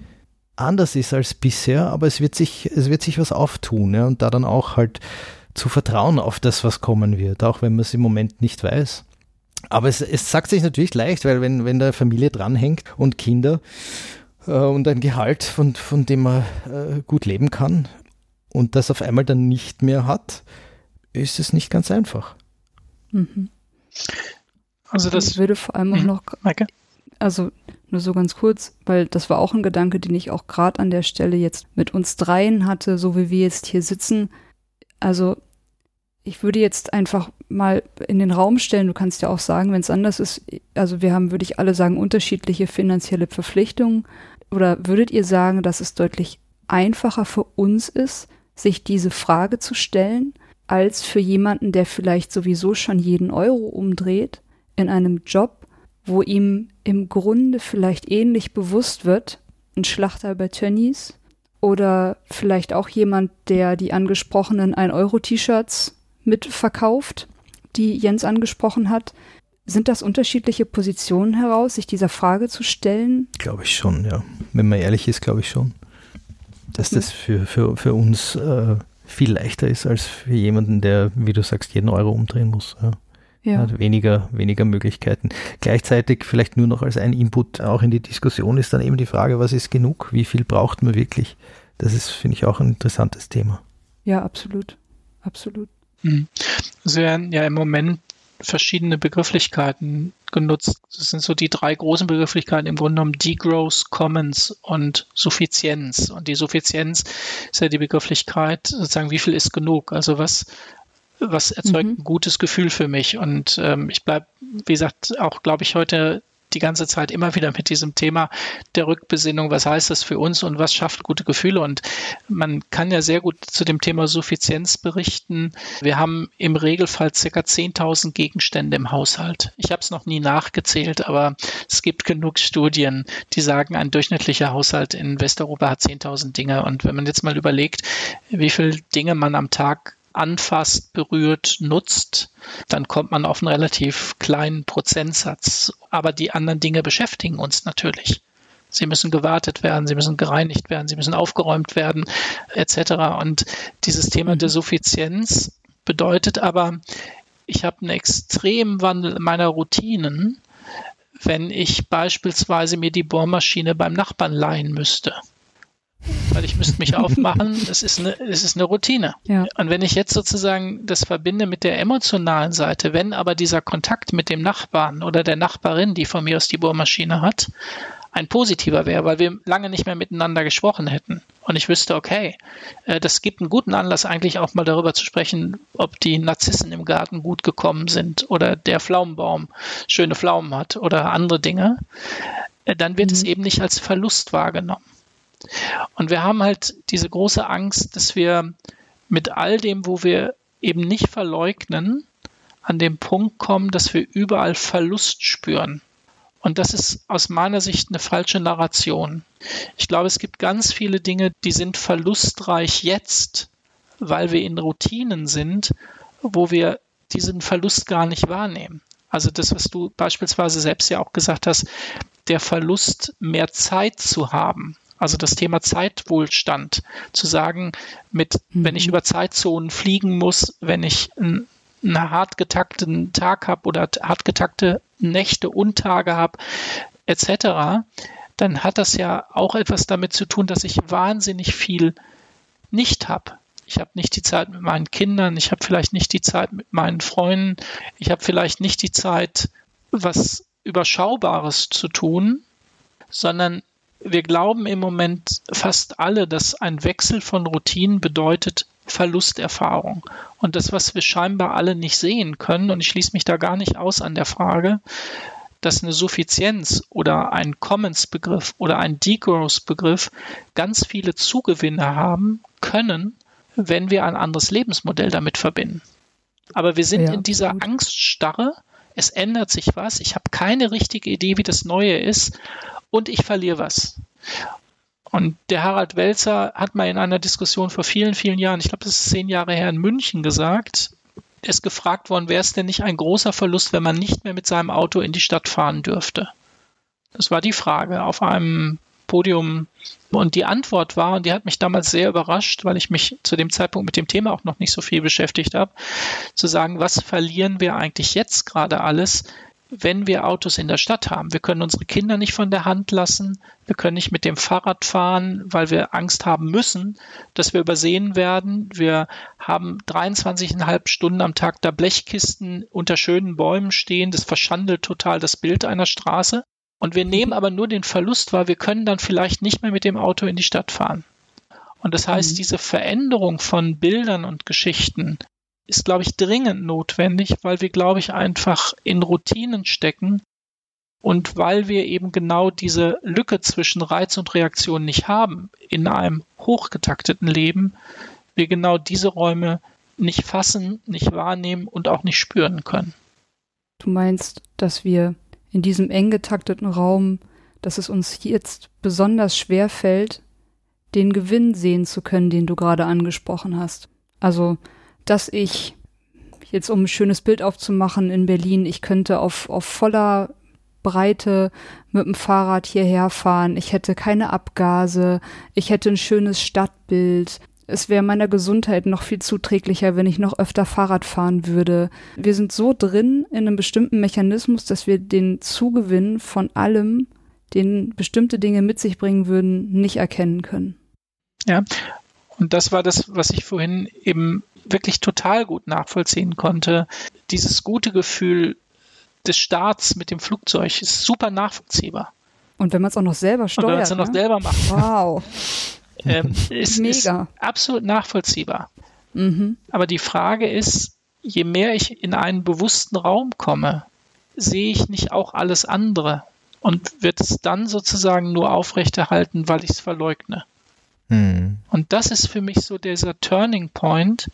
anders ist als bisher, aber es wird sich, es wird sich was auftun, ja, und da dann auch halt zu vertrauen auf das, was kommen wird, auch wenn man es im Moment nicht weiß. Aber es, es sagt sich natürlich leicht, weil wenn, wenn da Familie dranhängt und Kinder äh, und ein Gehalt, von, von dem man äh, gut leben kann und das auf einmal dann nicht mehr hat, ist es nicht ganz einfach. Mhm. Also das ich würde vor allem auch mhm. noch, Maike? also nur so ganz kurz, weil das war auch ein Gedanke, den ich auch gerade an der Stelle jetzt mit uns dreien hatte, so wie wir jetzt hier sitzen. Also ich würde jetzt einfach mal in den Raum stellen, du kannst ja auch sagen, wenn es anders ist, also wir haben, würde ich alle sagen, unterschiedliche finanzielle Verpflichtungen. Oder würdet ihr sagen, dass es deutlich einfacher für uns ist, sich diese Frage zu stellen, als für jemanden, der vielleicht sowieso schon jeden Euro umdreht, in einem Job, wo ihm im Grunde vielleicht ähnlich bewusst wird, ein Schlachter bei Tönnies oder vielleicht auch jemand, der die angesprochenen 1-Euro-T-Shirts mitverkauft, die Jens angesprochen hat. Sind das unterschiedliche Positionen heraus, sich dieser Frage zu stellen? Glaube ich schon, ja. Wenn man ehrlich ist, glaube ich schon. Dass das für, für, für uns äh, viel leichter ist als für jemanden, der, wie du sagst, jeden Euro umdrehen muss. Ja. Ja. Hat weniger, weniger Möglichkeiten. Gleichzeitig vielleicht nur noch als ein Input auch in die Diskussion ist dann eben die Frage, was ist genug? Wie viel braucht man wirklich? Das ist, finde ich, auch ein interessantes Thema. Ja, absolut. Absolut. Mhm. Es werden ja im Moment verschiedene Begrifflichkeiten genutzt. Das sind so die drei großen Begrifflichkeiten im Grunde genommen Degrowth, Commons und Suffizienz. Und die Suffizienz ist ja die Begrifflichkeit, sozusagen, wie viel ist genug? Also was, was erzeugt mhm. ein gutes Gefühl für mich? Und ähm, ich bleibe, wie gesagt, auch, glaube ich, heute die ganze Zeit immer wieder mit diesem Thema der Rückbesinnung, was heißt das für uns und was schafft gute Gefühle. Und man kann ja sehr gut zu dem Thema Suffizienz berichten. Wir haben im Regelfall circa 10.000 Gegenstände im Haushalt. Ich habe es noch nie nachgezählt, aber es gibt genug Studien, die sagen, ein durchschnittlicher Haushalt in Westeuropa hat 10.000 Dinge. Und wenn man jetzt mal überlegt, wie viele Dinge man am Tag anfasst, berührt, nutzt, dann kommt man auf einen relativ kleinen Prozentsatz. Aber die anderen Dinge beschäftigen uns natürlich. Sie müssen gewartet werden, sie müssen gereinigt werden, sie müssen aufgeräumt werden, etc. Und dieses Thema der Suffizienz bedeutet aber, ich habe einen extremen Wandel meiner Routinen, wenn ich beispielsweise mir die Bohrmaschine beim Nachbarn leihen müsste weil ich müsste mich aufmachen. Es ist eine, es ist eine Routine. Ja. Und wenn ich jetzt sozusagen das verbinde mit der emotionalen Seite, wenn aber dieser Kontakt mit dem Nachbarn oder der Nachbarin, die von mir aus die Bohrmaschine hat, ein positiver wäre, weil wir lange nicht mehr miteinander gesprochen hätten. Und ich wüsste, okay, äh, das gibt einen guten Anlass, eigentlich auch mal darüber zu sprechen, ob die Narzissen im Garten gut gekommen sind oder der Pflaumenbaum schöne Pflaumen hat oder andere Dinge. Äh, dann wird mhm. es eben nicht als Verlust wahrgenommen. Und wir haben halt diese große Angst, dass wir mit all dem, wo wir eben nicht verleugnen, an den Punkt kommen, dass wir überall Verlust spüren. Und das ist aus meiner Sicht eine falsche Narration. Ich glaube, es gibt ganz viele Dinge, die sind verlustreich jetzt, weil wir in Routinen sind, wo wir diesen Verlust gar nicht wahrnehmen. Also das, was du beispielsweise selbst ja auch gesagt hast, der Verlust, mehr Zeit zu haben. Also das Thema Zeitwohlstand, zu sagen, mit, mhm. wenn ich mhm. über Zeitzonen fliegen muss, wenn ich einen, einen hart getakteten Tag habe oder hart getakte Nächte und Tage habe, etc., dann hat das ja auch etwas damit zu tun, dass ich wahnsinnig viel nicht habe. ich habe nicht die Zeit mit meinen Kindern, ich habe vielleicht nicht die Zeit mit meinen Freunden, ich habe vielleicht nicht die Zeit, was Überschaubares zu tun, sondern wir glauben im Moment fast alle, dass ein Wechsel von Routinen bedeutet Verlusterfahrung. Und das, was wir scheinbar alle nicht sehen können, und ich schließe mich da gar nicht aus an der Frage, dass eine Suffizienz oder ein Commons-Begriff oder ein Degrowth-Begriff ganz viele Zugewinne haben können, wenn wir ein anderes Lebensmodell damit verbinden. Aber wir sind ja, in dieser gut. Angststarre, es ändert sich was, ich habe keine richtige Idee, wie das Neue ist und ich verliere was. Und der Harald Welzer hat mal in einer Diskussion vor vielen, vielen Jahren, ich glaube, das ist zehn Jahre her in München gesagt, ist gefragt worden, wäre es denn nicht ein großer Verlust, wenn man nicht mehr mit seinem Auto in die Stadt fahren dürfte? Das war die Frage auf einem Podium. Und die Antwort war, und die hat mich damals sehr überrascht, weil ich mich zu dem Zeitpunkt mit dem Thema auch noch nicht so viel beschäftigt habe, zu sagen, was verlieren wir eigentlich jetzt gerade alles, wenn wir Autos in der Stadt haben. Wir können unsere Kinder nicht von der Hand lassen. Wir können nicht mit dem Fahrrad fahren, weil wir Angst haben müssen, dass wir übersehen werden. Wir haben 23,5 Stunden am Tag da Blechkisten unter schönen Bäumen stehen. Das verschandelt total das Bild einer Straße. Und wir nehmen aber nur den Verlust wahr, wir können dann vielleicht nicht mehr mit dem Auto in die Stadt fahren. Und das heißt, mhm. diese Veränderung von Bildern und Geschichten, ist, glaube ich, dringend notwendig, weil wir, glaube ich, einfach in Routinen stecken und weil wir eben genau diese Lücke zwischen Reiz und Reaktion nicht haben in einem hochgetakteten Leben, wir genau diese Räume nicht fassen, nicht wahrnehmen und auch nicht spüren können. Du meinst, dass wir in diesem eng getakteten Raum, dass es uns jetzt besonders schwer fällt, den Gewinn sehen zu können, den du gerade angesprochen hast. Also dass ich jetzt um ein schönes Bild aufzumachen in Berlin, ich könnte auf, auf voller Breite mit dem Fahrrad hierher fahren. Ich hätte keine Abgase. Ich hätte ein schönes Stadtbild. Es wäre meiner Gesundheit noch viel zuträglicher, wenn ich noch öfter Fahrrad fahren würde. Wir sind so drin in einem bestimmten Mechanismus, dass wir den Zugewinn von allem, den bestimmte Dinge mit sich bringen würden, nicht erkennen können. Ja, und das war das, was ich vorhin eben wirklich total gut nachvollziehen konnte. Dieses gute Gefühl des Starts mit dem Flugzeug ist super nachvollziehbar. Und wenn man es auch noch selber steuert. Und wenn man es ne? noch selber macht. Wow. [LAUGHS] ähm, ist, Mega. Ist absolut nachvollziehbar. Mhm. Aber die Frage ist, je mehr ich in einen bewussten Raum komme, sehe ich nicht auch alles andere und wird es dann sozusagen nur aufrechterhalten, weil ich es verleugne. Mhm. Und das ist für mich so dieser Turning Point.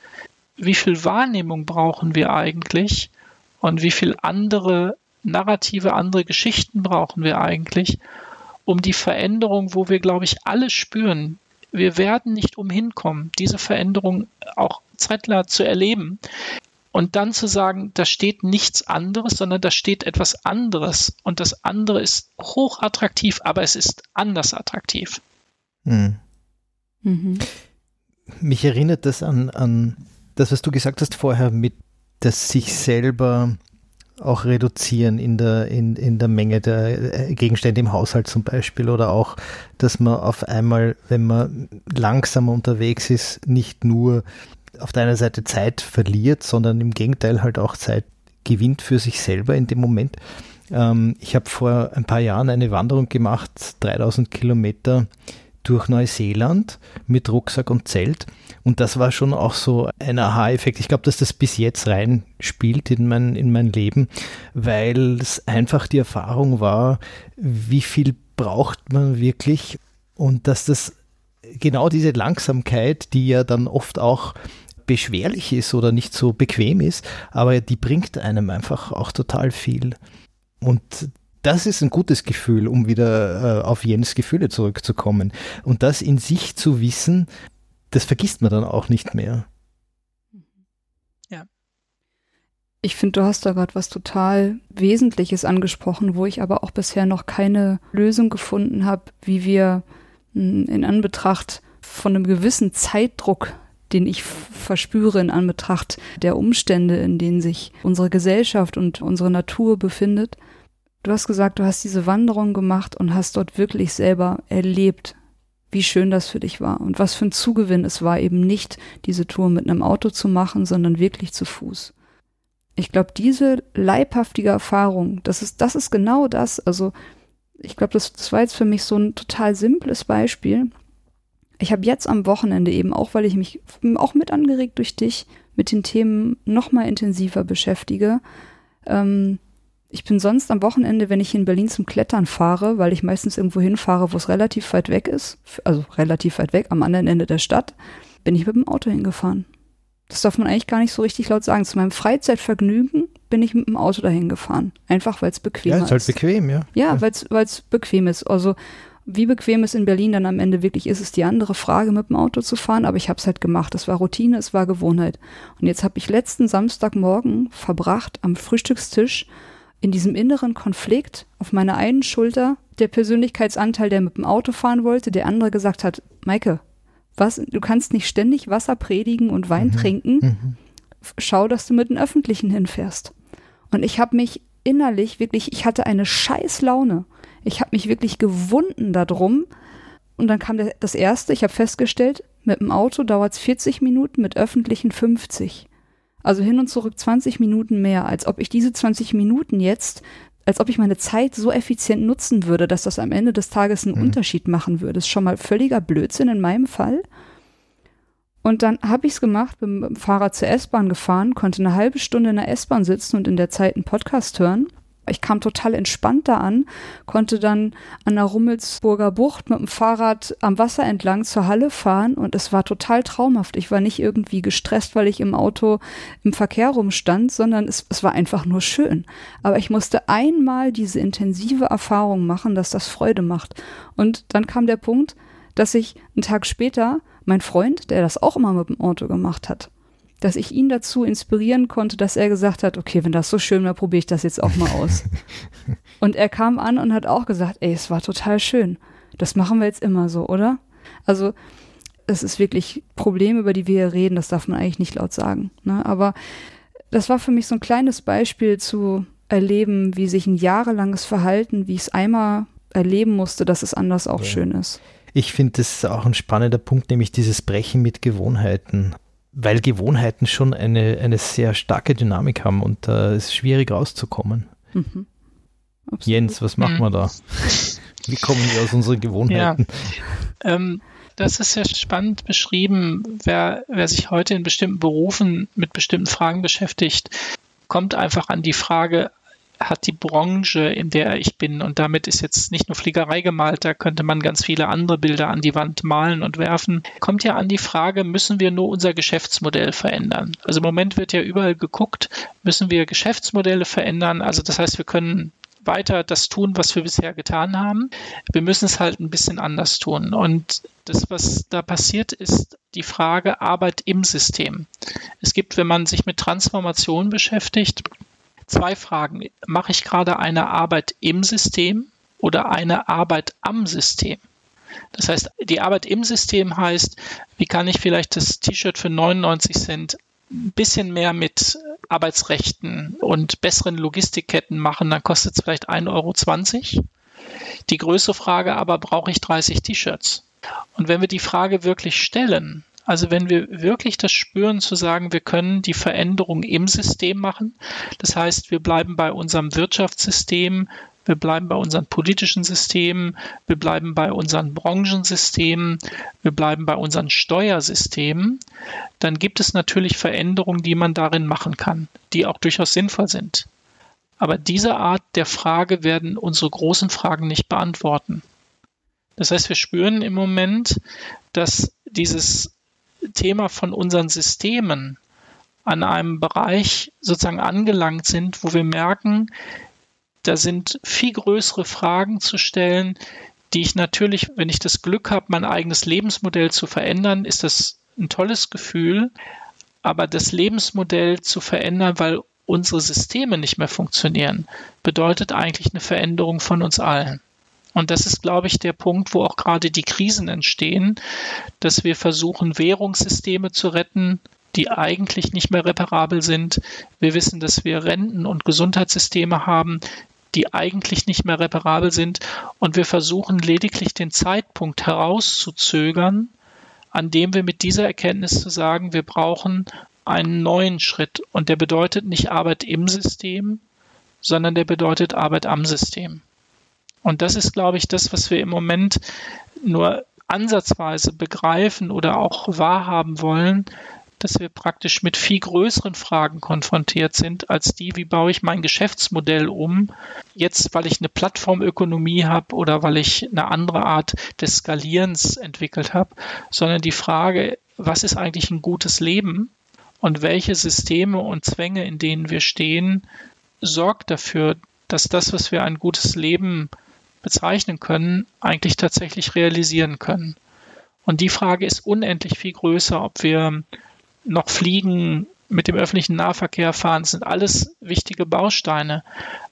Wie viel Wahrnehmung brauchen wir eigentlich und wie viel andere Narrative, andere Geschichten brauchen wir eigentlich, um die Veränderung, wo wir, glaube ich, alle spüren, wir werden nicht umhin kommen, diese Veränderung auch zeitnah zu erleben und dann zu sagen, da steht nichts anderes, sondern da steht etwas anderes und das andere ist hochattraktiv, aber es ist anders attraktiv. Mhm. Mhm. Mich erinnert das an, an das, was du gesagt hast vorher mit das sich selber auch reduzieren in der, in, in der Menge der äh, Gegenstände im Haushalt zum Beispiel oder auch, dass man auf einmal, wenn man langsamer unterwegs ist, nicht nur auf der einen Seite Zeit verliert, sondern im Gegenteil halt auch Zeit gewinnt für sich selber in dem Moment. Ähm, ich habe vor ein paar Jahren eine Wanderung gemacht, 3000 Kilometer durch Neuseeland mit Rucksack und Zelt. Und das war schon auch so ein Aha-Effekt. Ich glaube, dass das bis jetzt rein spielt in mein, in mein Leben, weil es einfach die Erfahrung war, wie viel braucht man wirklich und dass das genau diese Langsamkeit, die ja dann oft auch beschwerlich ist oder nicht so bequem ist, aber die bringt einem einfach auch total viel. Und das ist ein gutes Gefühl, um wieder äh, auf Jens Gefühle zurückzukommen. Und das in sich zu wissen, das vergisst man dann auch nicht mehr. Ja. Ich finde, du hast da gerade was total Wesentliches angesprochen, wo ich aber auch bisher noch keine Lösung gefunden habe, wie wir hm, in Anbetracht von einem gewissen Zeitdruck den ich verspüre in Anbetracht der Umstände, in denen sich unsere Gesellschaft und unsere Natur befindet, Du hast gesagt, du hast diese Wanderung gemacht und hast dort wirklich selber erlebt, wie schön das für dich war und was für ein Zugewinn es war, eben nicht diese Tour mit einem Auto zu machen, sondern wirklich zu Fuß. Ich glaube, diese leibhaftige Erfahrung, das ist, das ist genau das. Also, ich glaube, das, das war jetzt für mich so ein total simples Beispiel. Ich habe jetzt am Wochenende eben, auch weil ich mich auch mit angeregt durch dich, mit den Themen noch mal intensiver beschäftige, ähm, ich bin sonst am Wochenende, wenn ich in Berlin zum Klettern fahre, weil ich meistens irgendwo hinfahre, wo es relativ weit weg ist, also relativ weit weg, am anderen Ende der Stadt, bin ich mit dem Auto hingefahren. Das darf man eigentlich gar nicht so richtig laut sagen. Zu meinem Freizeitvergnügen bin ich mit dem Auto dahin gefahren. Einfach weil es bequem ist. Ja, ist halt bequem, ja. Ja, ja. weil es bequem ist. Also wie bequem es in Berlin dann am Ende wirklich ist, ist die andere Frage, mit dem Auto zu fahren. Aber ich habe es halt gemacht. Es war Routine, es war Gewohnheit. Und jetzt habe ich letzten Samstagmorgen verbracht am Frühstückstisch in diesem inneren Konflikt auf meiner einen Schulter der Persönlichkeitsanteil, der mit dem Auto fahren wollte, der andere gesagt hat, Maike, was, du kannst nicht ständig Wasser predigen und Wein mhm. trinken. Mhm. Schau, dass du mit den Öffentlichen hinfährst. Und ich habe mich innerlich wirklich, ich hatte eine scheiß Laune. Ich habe mich wirklich gewunden darum. Und dann kam das erste, ich habe festgestellt, mit dem Auto dauert es 40 Minuten, mit öffentlichen 50. Also hin und zurück 20 Minuten mehr, als ob ich diese 20 Minuten jetzt, als ob ich meine Zeit so effizient nutzen würde, dass das am Ende des Tages einen mhm. Unterschied machen würde. Das ist schon mal völliger Blödsinn in meinem Fall. Und dann habe ich es gemacht, bin mit dem Fahrrad zur S-Bahn gefahren, konnte eine halbe Stunde in der S-Bahn sitzen und in der Zeit einen Podcast hören ich kam total entspannt da an, konnte dann an der Rummelsburger Bucht mit dem Fahrrad am Wasser entlang zur Halle fahren und es war total traumhaft. Ich war nicht irgendwie gestresst, weil ich im Auto im Verkehr rumstand, sondern es, es war einfach nur schön. Aber ich musste einmal diese intensive Erfahrung machen, dass das Freude macht. Und dann kam der Punkt, dass ich einen Tag später mein Freund, der das auch immer mit dem Auto gemacht hat, dass ich ihn dazu inspirieren konnte, dass er gesagt hat, okay, wenn das so schön war, probiere ich das jetzt auch mal aus. [LAUGHS] und er kam an und hat auch gesagt, ey, es war total schön. Das machen wir jetzt immer so, oder? Also, es ist wirklich Probleme, über die wir hier reden, das darf man eigentlich nicht laut sagen. Ne? Aber das war für mich so ein kleines Beispiel zu erleben, wie sich ein jahrelanges Verhalten, wie ich es einmal erleben musste, dass es anders auch ja. schön ist. Ich finde das auch ein spannender Punkt, nämlich dieses Brechen mit Gewohnheiten weil Gewohnheiten schon eine, eine sehr starke Dynamik haben und da äh, ist schwierig rauszukommen. Mhm. Jens, was machen mhm. wir da? [LAUGHS] Wie kommen wir aus unseren Gewohnheiten? Ja. Ähm, das ist sehr spannend beschrieben. Wer, wer sich heute in bestimmten Berufen mit bestimmten Fragen beschäftigt, kommt einfach an die Frage, hat die Branche, in der ich bin, und damit ist jetzt nicht nur Fliegerei gemalt, da könnte man ganz viele andere Bilder an die Wand malen und werfen, kommt ja an die Frage, müssen wir nur unser Geschäftsmodell verändern? Also im Moment wird ja überall geguckt, müssen wir Geschäftsmodelle verändern? Also das heißt, wir können weiter das tun, was wir bisher getan haben. Wir müssen es halt ein bisschen anders tun. Und das, was da passiert, ist die Frage Arbeit im System. Es gibt, wenn man sich mit Transformation beschäftigt, zwei Fragen. Mache ich gerade eine Arbeit im System oder eine Arbeit am System? Das heißt, die Arbeit im System heißt, wie kann ich vielleicht das T-Shirt für 99 Cent ein bisschen mehr mit Arbeitsrechten und besseren Logistikketten machen, dann kostet es vielleicht 1,20 Euro. Die größere Frage aber, brauche ich 30 T-Shirts? Und wenn wir die Frage wirklich stellen, also wenn wir wirklich das spüren zu sagen, wir können die Veränderung im System machen, das heißt, wir bleiben bei unserem Wirtschaftssystem, wir bleiben bei unseren politischen Systemen, wir bleiben bei unseren Branchensystemen, wir bleiben bei unseren Steuersystemen, dann gibt es natürlich Veränderungen, die man darin machen kann, die auch durchaus sinnvoll sind. Aber diese Art der Frage werden unsere großen Fragen nicht beantworten. Das heißt, wir spüren im Moment, dass dieses Thema von unseren Systemen an einem Bereich sozusagen angelangt sind, wo wir merken, da sind viel größere Fragen zu stellen, die ich natürlich, wenn ich das Glück habe, mein eigenes Lebensmodell zu verändern, ist das ein tolles Gefühl. Aber das Lebensmodell zu verändern, weil unsere Systeme nicht mehr funktionieren, bedeutet eigentlich eine Veränderung von uns allen. Und das ist, glaube ich, der Punkt, wo auch gerade die Krisen entstehen, dass wir versuchen, Währungssysteme zu retten, die eigentlich nicht mehr reparabel sind. Wir wissen, dass wir Renten- und Gesundheitssysteme haben, die eigentlich nicht mehr reparabel sind. Und wir versuchen lediglich den Zeitpunkt herauszuzögern, an dem wir mit dieser Erkenntnis zu sagen, wir brauchen einen neuen Schritt. Und der bedeutet nicht Arbeit im System, sondern der bedeutet Arbeit am System. Und das ist, glaube ich, das, was wir im Moment nur ansatzweise begreifen oder auch wahrhaben wollen, dass wir praktisch mit viel größeren Fragen konfrontiert sind, als die, wie baue ich mein Geschäftsmodell um, jetzt weil ich eine Plattformökonomie habe oder weil ich eine andere Art des Skalierens entwickelt habe, sondern die Frage, was ist eigentlich ein gutes Leben und welche Systeme und Zwänge, in denen wir stehen, sorgt dafür, dass das, was wir ein gutes Leben bezeichnen können, eigentlich tatsächlich realisieren können. Und die Frage ist unendlich viel größer, ob wir noch fliegen, mit dem öffentlichen Nahverkehr fahren, sind alles wichtige Bausteine.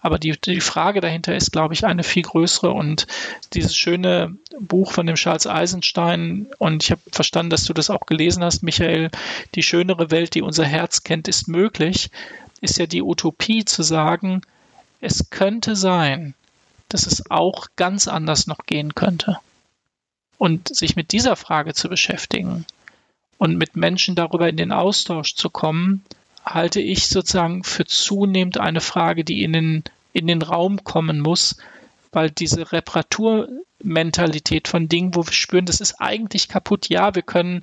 Aber die, die Frage dahinter ist, glaube ich, eine viel größere. Und dieses schöne Buch von dem Charles Eisenstein, und ich habe verstanden, dass du das auch gelesen hast, Michael, die schönere Welt, die unser Herz kennt, ist möglich, ist ja die Utopie zu sagen, es könnte sein, dass es auch ganz anders noch gehen könnte. Und sich mit dieser Frage zu beschäftigen, und mit Menschen darüber in den Austausch zu kommen, halte ich sozusagen für zunehmend eine Frage, die in den, in den Raum kommen muss, weil diese Reparaturmentalität von Dingen, wo wir spüren, das ist eigentlich kaputt, ja, wir können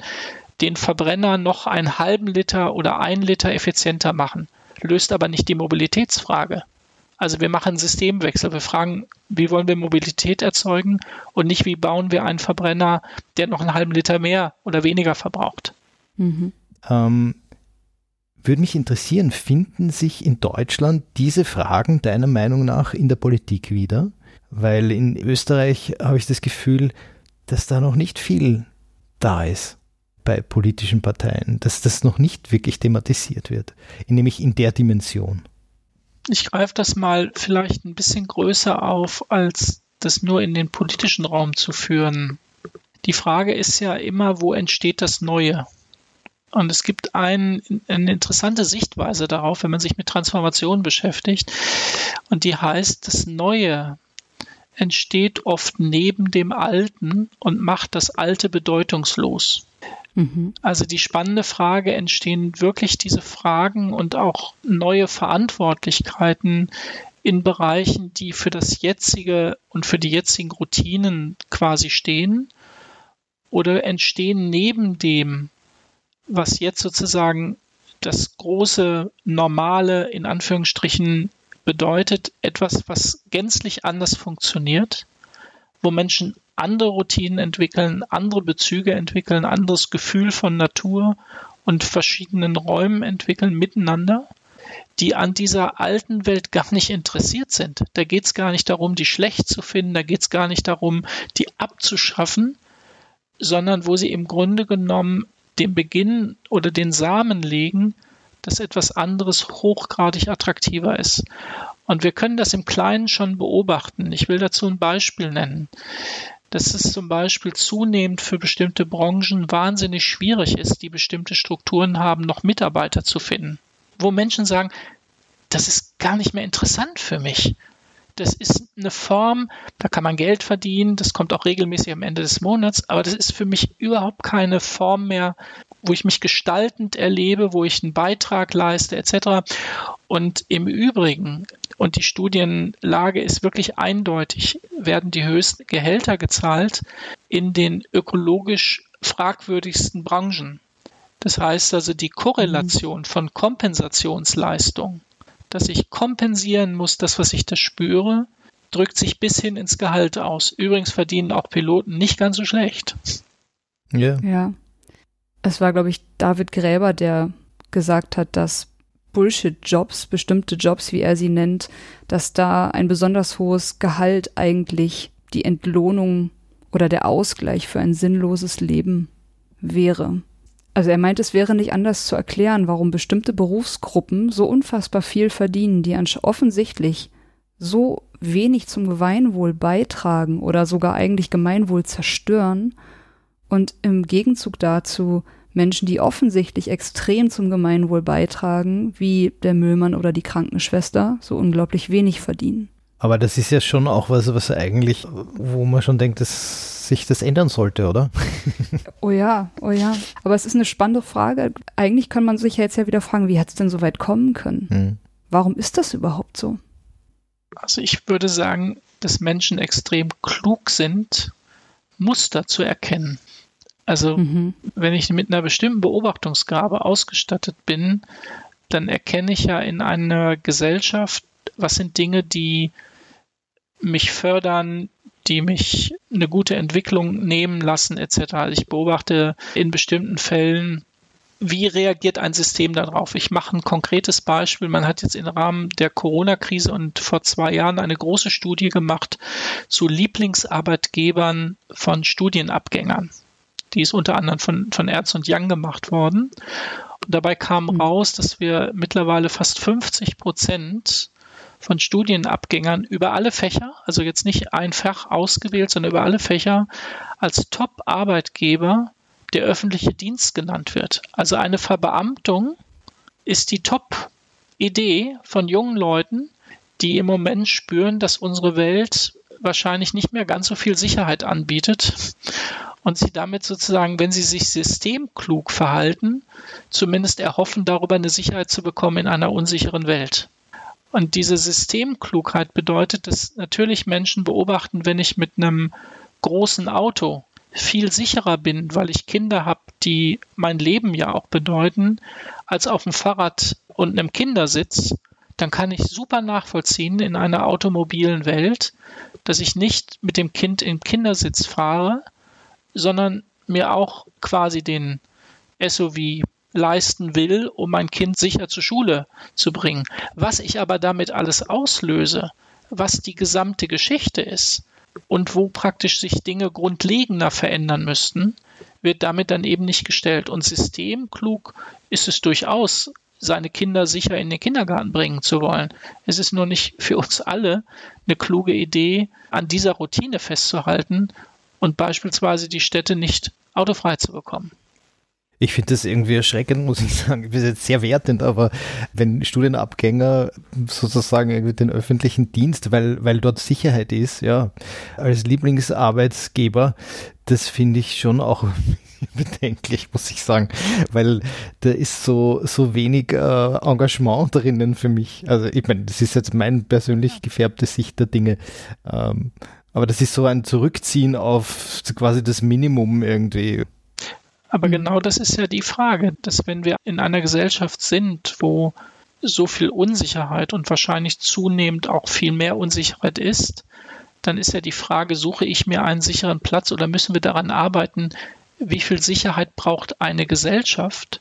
den Verbrenner noch einen halben Liter oder einen Liter effizienter machen, löst aber nicht die Mobilitätsfrage. Also wir machen einen Systemwechsel. Wir fragen, wie wollen wir Mobilität erzeugen und nicht, wie bauen wir einen Verbrenner, der noch einen halben Liter mehr oder weniger verbraucht. Mhm. Ähm, würde mich interessieren, finden sich in Deutschland diese Fragen deiner Meinung nach in der Politik wieder? Weil in Österreich habe ich das Gefühl, dass da noch nicht viel da ist bei politischen Parteien, dass das noch nicht wirklich thematisiert wird, nämlich in der Dimension ich greife das mal vielleicht ein bisschen größer auf, als das nur in den politischen Raum zu führen. Die Frage ist ja immer, wo entsteht das Neue? Und es gibt ein, eine interessante Sichtweise darauf, wenn man sich mit Transformation beschäftigt. Und die heißt, das Neue entsteht oft neben dem Alten und macht das Alte bedeutungslos. Mhm. Also die spannende Frage, entstehen wirklich diese Fragen und auch neue Verantwortlichkeiten in Bereichen, die für das jetzige und für die jetzigen Routinen quasi stehen? Oder entstehen neben dem, was jetzt sozusagen das große Normale in Anführungsstrichen bedeutet, etwas, was gänzlich anders funktioniert, wo Menschen andere Routinen entwickeln, andere Bezüge entwickeln, anderes Gefühl von Natur und verschiedenen Räumen entwickeln miteinander, die an dieser alten Welt gar nicht interessiert sind. Da geht es gar nicht darum, die schlecht zu finden, da geht es gar nicht darum, die abzuschaffen, sondern wo sie im Grunde genommen den Beginn oder den Samen legen, dass etwas anderes hochgradig attraktiver ist. Und wir können das im Kleinen schon beobachten. Ich will dazu ein Beispiel nennen dass es zum Beispiel zunehmend für bestimmte Branchen wahnsinnig schwierig ist, die bestimmte Strukturen haben, noch Mitarbeiter zu finden. Wo Menschen sagen, das ist gar nicht mehr interessant für mich. Das ist eine Form, da kann man Geld verdienen, das kommt auch regelmäßig am Ende des Monats, aber das ist für mich überhaupt keine Form mehr, wo ich mich gestaltend erlebe, wo ich einen Beitrag leiste etc. Und im Übrigen, und die Studienlage ist wirklich eindeutig, werden die höchsten Gehälter gezahlt in den ökologisch fragwürdigsten Branchen. Das heißt also die Korrelation von Kompensationsleistung, dass ich kompensieren muss, das, was ich da spüre, drückt sich bis hin ins Gehalt aus. Übrigens verdienen auch Piloten nicht ganz so schlecht. Ja. Ja. Es war, glaube ich, David Gräber, der gesagt hat, dass Bullshit-Jobs, bestimmte Jobs, wie er sie nennt, dass da ein besonders hohes Gehalt eigentlich die Entlohnung oder der Ausgleich für ein sinnloses Leben wäre. Also er meint, es wäre nicht anders zu erklären, warum bestimmte Berufsgruppen so unfassbar viel verdienen, die offensichtlich so wenig zum Gemeinwohl beitragen oder sogar eigentlich Gemeinwohl zerstören und im Gegenzug dazu Menschen, die offensichtlich extrem zum Gemeinwohl beitragen, wie der Müllmann oder die Krankenschwester, so unglaublich wenig verdienen. Aber das ist ja schon auch was, was eigentlich, wo man schon denkt, dass sich das ändern sollte, oder? Oh ja, oh ja. Aber es ist eine spannende Frage. Eigentlich kann man sich ja jetzt ja wieder fragen, wie hat es denn so weit kommen können? Hm. Warum ist das überhaupt so? Also ich würde sagen, dass Menschen extrem klug sind, Muster zu erkennen. Also mhm. wenn ich mit einer bestimmten Beobachtungsgabe ausgestattet bin, dann erkenne ich ja in einer Gesellschaft, was sind Dinge, die mich fördern, die mich eine gute Entwicklung nehmen lassen, etc. Also ich beobachte in bestimmten Fällen, wie reagiert ein System darauf? Ich mache ein konkretes Beispiel. Man hat jetzt im Rahmen der Corona-Krise und vor zwei Jahren eine große Studie gemacht zu Lieblingsarbeitgebern von Studienabgängern. Die ist unter anderem von, von Erz und Young gemacht worden. Und dabei kam hm. raus, dass wir mittlerweile fast 50 Prozent von Studienabgängern über alle Fächer, also jetzt nicht ein Fach ausgewählt, sondern über alle Fächer als Top-Arbeitgeber der öffentliche Dienst genannt wird. Also eine Verbeamtung ist die Top-Idee von jungen Leuten, die im Moment spüren, dass unsere Welt wahrscheinlich nicht mehr ganz so viel Sicherheit anbietet und sie damit sozusagen, wenn sie sich systemklug verhalten, zumindest erhoffen, darüber eine Sicherheit zu bekommen in einer unsicheren Welt. Und diese Systemklugheit bedeutet, dass natürlich Menschen beobachten, wenn ich mit einem großen Auto viel sicherer bin, weil ich Kinder habe, die mein Leben ja auch bedeuten, als auf dem Fahrrad und einem Kindersitz, dann kann ich super nachvollziehen in einer automobilen Welt, dass ich nicht mit dem Kind im Kindersitz fahre, sondern mir auch quasi den SUV leisten will, um mein Kind sicher zur Schule zu bringen. Was ich aber damit alles auslöse, was die gesamte Geschichte ist und wo praktisch sich Dinge grundlegender verändern müssten, wird damit dann eben nicht gestellt. Und systemklug ist es durchaus, seine Kinder sicher in den Kindergarten bringen zu wollen. Es ist nur nicht für uns alle eine kluge Idee, an dieser Routine festzuhalten und beispielsweise die Städte nicht autofrei zu bekommen. Ich finde das irgendwie erschreckend, muss ich sagen. Ich bin jetzt sehr wertend, aber wenn Studienabgänger sozusagen den öffentlichen Dienst, weil, weil dort Sicherheit ist, ja, als Lieblingsarbeitsgeber, das finde ich schon auch [LAUGHS] bedenklich, muss ich sagen, weil da ist so, so wenig äh, Engagement drinnen für mich. Also ich meine, das ist jetzt mein persönlich gefärbte Sicht der Dinge. Ähm, aber das ist so ein Zurückziehen auf quasi das Minimum irgendwie. Aber mhm. genau das ist ja die Frage, dass wenn wir in einer Gesellschaft sind, wo so viel Unsicherheit und wahrscheinlich zunehmend auch viel mehr Unsicherheit ist, dann ist ja die Frage, suche ich mir einen sicheren Platz oder müssen wir daran arbeiten, wie viel Sicherheit braucht eine Gesellschaft,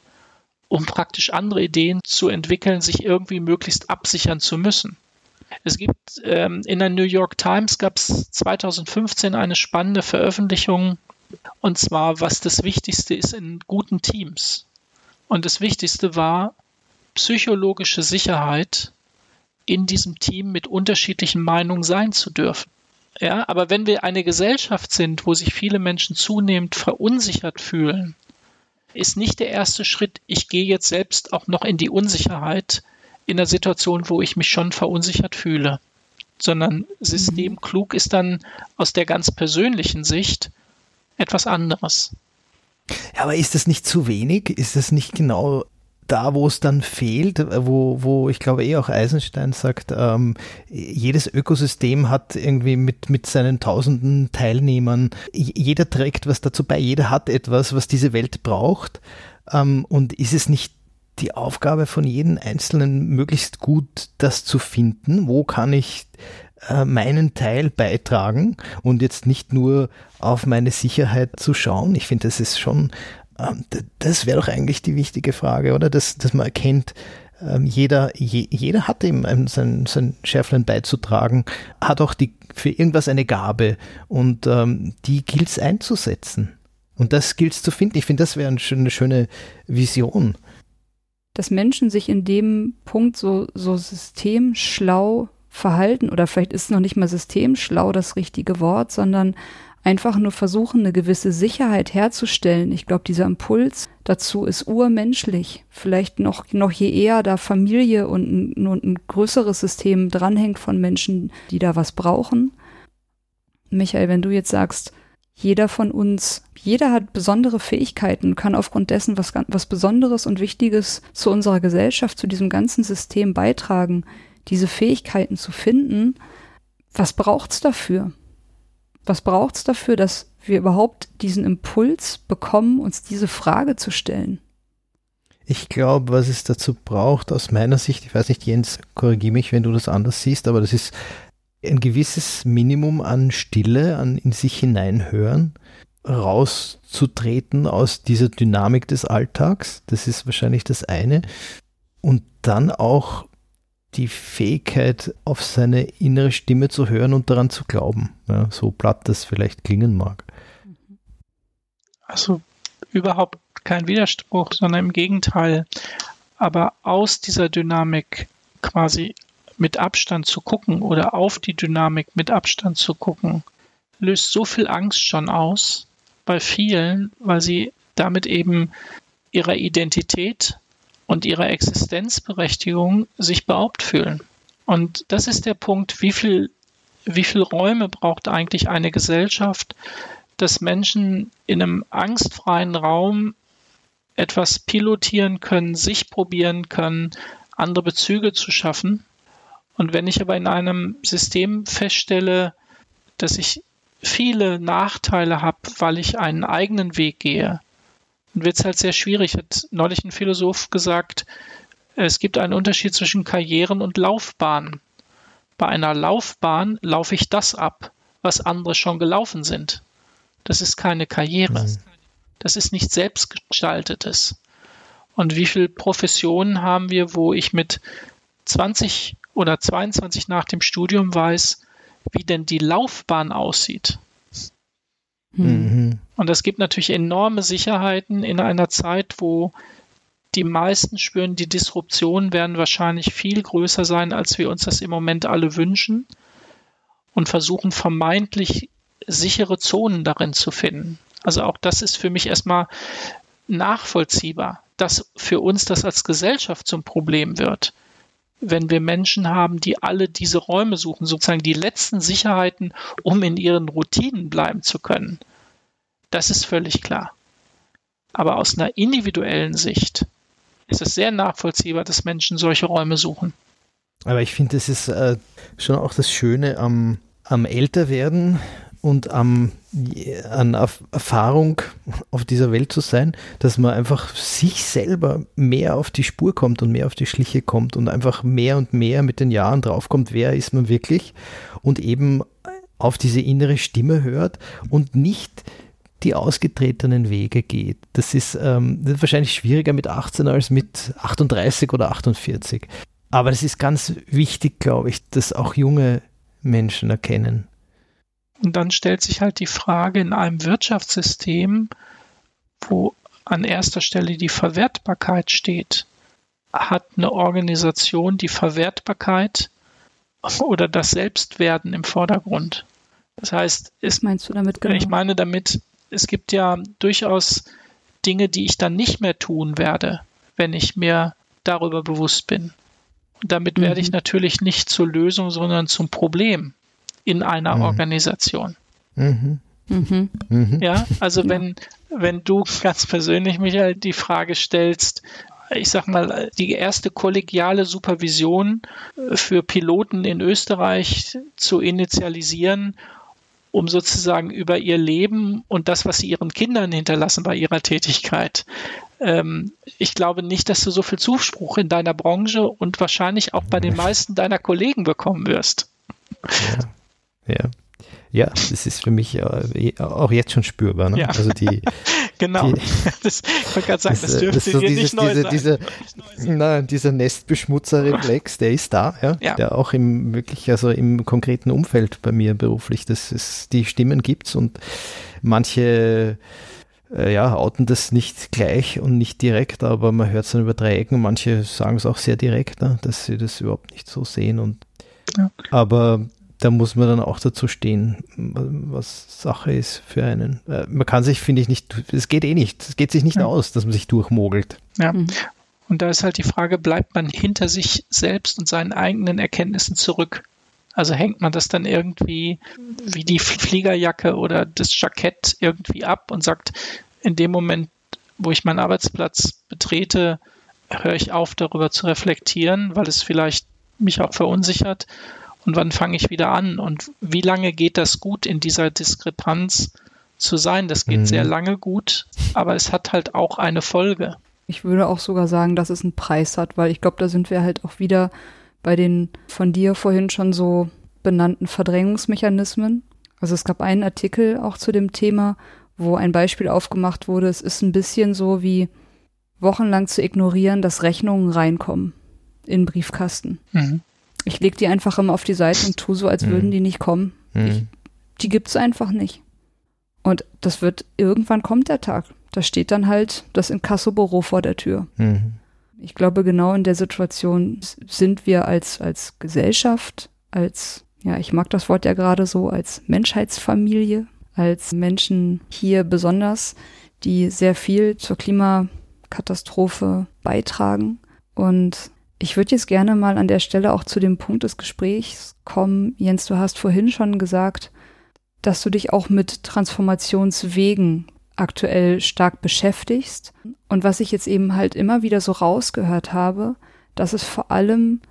um praktisch andere Ideen zu entwickeln, sich irgendwie möglichst absichern zu müssen. Es gibt ähm, in der New York Times gab es 2015 eine spannende Veröffentlichung und zwar, was das Wichtigste ist in guten Teams. Und das Wichtigste war psychologische Sicherheit in diesem Team mit unterschiedlichen Meinungen sein zu dürfen. Ja, aber wenn wir eine Gesellschaft sind, wo sich viele Menschen zunehmend verunsichert fühlen, ist nicht der erste Schritt, ich gehe jetzt selbst auch noch in die Unsicherheit in der Situation, wo ich mich schon verunsichert fühle, sondern systemklug ist dann aus der ganz persönlichen Sicht, etwas anderes. Ja, aber ist das nicht zu wenig? Ist das nicht genau da, wo es dann fehlt, wo, wo ich glaube eh auch Eisenstein sagt, ähm, jedes Ökosystem hat irgendwie mit, mit seinen tausenden Teilnehmern, jeder trägt was dazu bei, jeder hat etwas, was diese Welt braucht. Ähm, und ist es nicht die Aufgabe von jedem Einzelnen, möglichst gut das zu finden? Wo kann ich äh, meinen Teil beitragen und jetzt nicht nur auf meine Sicherheit zu schauen. Ich finde, das ist schon, ähm, das wäre doch eigentlich die wichtige Frage, oder? Dass, dass man erkennt, ähm, jeder, je, jeder hat eben sein, sein Schärflein beizutragen, hat auch die, für irgendwas eine Gabe und ähm, die gilt es einzusetzen. Und das gilt es zu finden. Ich finde, das wäre eine schöne Vision. Dass Menschen sich in dem Punkt so, so systemschlau verhalten oder vielleicht ist noch nicht mal systemschlau das richtige Wort, sondern einfach nur versuchen, eine gewisse Sicherheit herzustellen. Ich glaube, dieser Impuls dazu ist urmenschlich. Vielleicht noch, noch je eher da Familie und ein, und ein größeres System dranhängt von Menschen, die da was brauchen. Michael, wenn du jetzt sagst, jeder von uns, jeder hat besondere Fähigkeiten, kann aufgrund dessen was, was Besonderes und Wichtiges zu unserer Gesellschaft, zu diesem ganzen System beitragen, diese Fähigkeiten zu finden. Was braucht's dafür? Was braucht's dafür, dass wir überhaupt diesen Impuls bekommen, uns diese Frage zu stellen? Ich glaube, was es dazu braucht, aus meiner Sicht, ich weiß nicht, Jens, korrigiere mich, wenn du das anders siehst, aber das ist ein gewisses Minimum an Stille, an in sich hineinhören, rauszutreten aus dieser Dynamik des Alltags. Das ist wahrscheinlich das eine. Und dann auch die Fähigkeit, auf seine innere Stimme zu hören und daran zu glauben. Ja, so platt das vielleicht klingen mag. Also überhaupt kein Widerspruch, sondern im Gegenteil. Aber aus dieser Dynamik quasi mit Abstand zu gucken oder auf die Dynamik mit Abstand zu gucken, löst so viel Angst schon aus bei vielen, weil sie damit eben ihrer Identität und ihrer Existenzberechtigung sich beraubt fühlen. Und das ist der Punkt, wie viel, wie viel Räume braucht eigentlich eine Gesellschaft, dass Menschen in einem angstfreien Raum etwas pilotieren können, sich probieren können, andere Bezüge zu schaffen und wenn ich aber in einem System feststelle, dass ich viele Nachteile habe, weil ich einen eigenen Weg gehe, dann wird es halt sehr schwierig. Hat neulich ein Philosoph gesagt, es gibt einen Unterschied zwischen Karrieren und Laufbahnen. Bei einer Laufbahn laufe ich das ab, was andere schon gelaufen sind. Das ist keine Karriere. Das ist nicht selbstgestaltetes. Und wie viele Professionen haben wir, wo ich mit 20 oder 22 nach dem Studium weiß, wie denn die Laufbahn aussieht. Mhm. Und das gibt natürlich enorme Sicherheiten in einer Zeit, wo die meisten spüren, die Disruptionen werden wahrscheinlich viel größer sein, als wir uns das im Moment alle wünschen und versuchen vermeintlich sichere Zonen darin zu finden. Also auch das ist für mich erstmal nachvollziehbar, dass für uns das als Gesellschaft zum Problem wird wenn wir Menschen haben, die alle diese Räume suchen, sozusagen die letzten Sicherheiten, um in ihren Routinen bleiben zu können. Das ist völlig klar. Aber aus einer individuellen Sicht ist es sehr nachvollziehbar, dass Menschen solche Räume suchen. Aber ich finde, das ist äh, schon auch das Schöne am, am Älterwerden, und am, an Erfahrung auf dieser Welt zu sein, dass man einfach sich selber mehr auf die Spur kommt und mehr auf die Schliche kommt und einfach mehr und mehr mit den Jahren draufkommt, wer ist man wirklich und eben auf diese innere Stimme hört und nicht die ausgetretenen Wege geht. Das ist, ähm, das ist wahrscheinlich schwieriger mit 18 als mit 38 oder 48. Aber das ist ganz wichtig, glaube ich, dass auch junge Menschen erkennen, und dann stellt sich halt die Frage in einem Wirtschaftssystem, wo an erster Stelle die Verwertbarkeit steht, hat eine Organisation die Verwertbarkeit oder das Selbstwerden im Vordergrund. Das heißt, was meinst du damit genau? Ich meine damit, es gibt ja durchaus Dinge, die ich dann nicht mehr tun werde, wenn ich mir darüber bewusst bin. Und damit mhm. werde ich mhm. natürlich nicht zur Lösung, sondern zum Problem in einer mhm. Organisation. Mhm. Mhm. mhm. Ja, also wenn, wenn du ganz persönlich, Michael, die Frage stellst, ich sag mal, die erste kollegiale Supervision für Piloten in Österreich zu initialisieren, um sozusagen über ihr Leben und das, was sie ihren Kindern hinterlassen bei ihrer Tätigkeit. Ähm, ich glaube nicht, dass du so viel Zuspruch in deiner Branche und wahrscheinlich auch bei den meisten deiner Kollegen bekommen wirst. Ja. Ja. Ja, das ist für mich äh, auch jetzt schon spürbar. Ne? Ja. Also die, [LAUGHS] genau. Die, [LAUGHS] das, ich wollte gerade sagen, das, das dürfte das so dir dieses, nicht neu diese, sein. Diese, na, dieser Nestbeschmutzerreflex, der ist da, ja? ja? Der auch im wirklich, also im konkreten Umfeld bei mir beruflich, das ist, die Stimmen gibt's und manche äh, ja, outen das nicht gleich und nicht direkt, aber man hört es dann über drei Ecken. Manche sagen es auch sehr direkt, ne, dass sie das überhaupt nicht so sehen. Und, ja. Aber da muss man dann auch dazu stehen, was Sache ist für einen. Äh, man kann sich, finde ich, nicht, es geht eh nicht, es geht sich nicht ja. aus, dass man sich durchmogelt. Ja. Mhm. Und da ist halt die Frage, bleibt man hinter sich selbst und seinen eigenen Erkenntnissen zurück? Also hängt man das dann irgendwie wie die Fliegerjacke oder das Jackett irgendwie ab und sagt, in dem Moment, wo ich meinen Arbeitsplatz betrete, höre ich auf, darüber zu reflektieren, weil es vielleicht mich auch verunsichert. Und wann fange ich wieder an? Und wie lange geht das gut in dieser Diskrepanz zu sein? Das geht mhm. sehr lange gut, aber es hat halt auch eine Folge. Ich würde auch sogar sagen, dass es einen Preis hat, weil ich glaube, da sind wir halt auch wieder bei den von dir vorhin schon so benannten Verdrängungsmechanismen. Also es gab einen Artikel auch zu dem Thema, wo ein Beispiel aufgemacht wurde. Es ist ein bisschen so wie wochenlang zu ignorieren, dass Rechnungen reinkommen in Briefkasten. Mhm. Ich lege die einfach immer auf die Seite und tue so, als mhm. würden die nicht kommen. Mhm. Ich, die gibt's einfach nicht. Und das wird, irgendwann kommt der Tag. Da steht dann halt das Inkassobüro vor der Tür. Mhm. Ich glaube, genau in der Situation sind wir als, als Gesellschaft, als, ja, ich mag das Wort ja gerade so, als Menschheitsfamilie, als Menschen hier besonders, die sehr viel zur Klimakatastrophe beitragen. Und ich würde jetzt gerne mal an der Stelle auch zu dem Punkt des Gesprächs kommen. Jens, du hast vorhin schon gesagt, dass du dich auch mit Transformationswegen aktuell stark beschäftigst. Und was ich jetzt eben halt immer wieder so rausgehört habe, dass es vor allem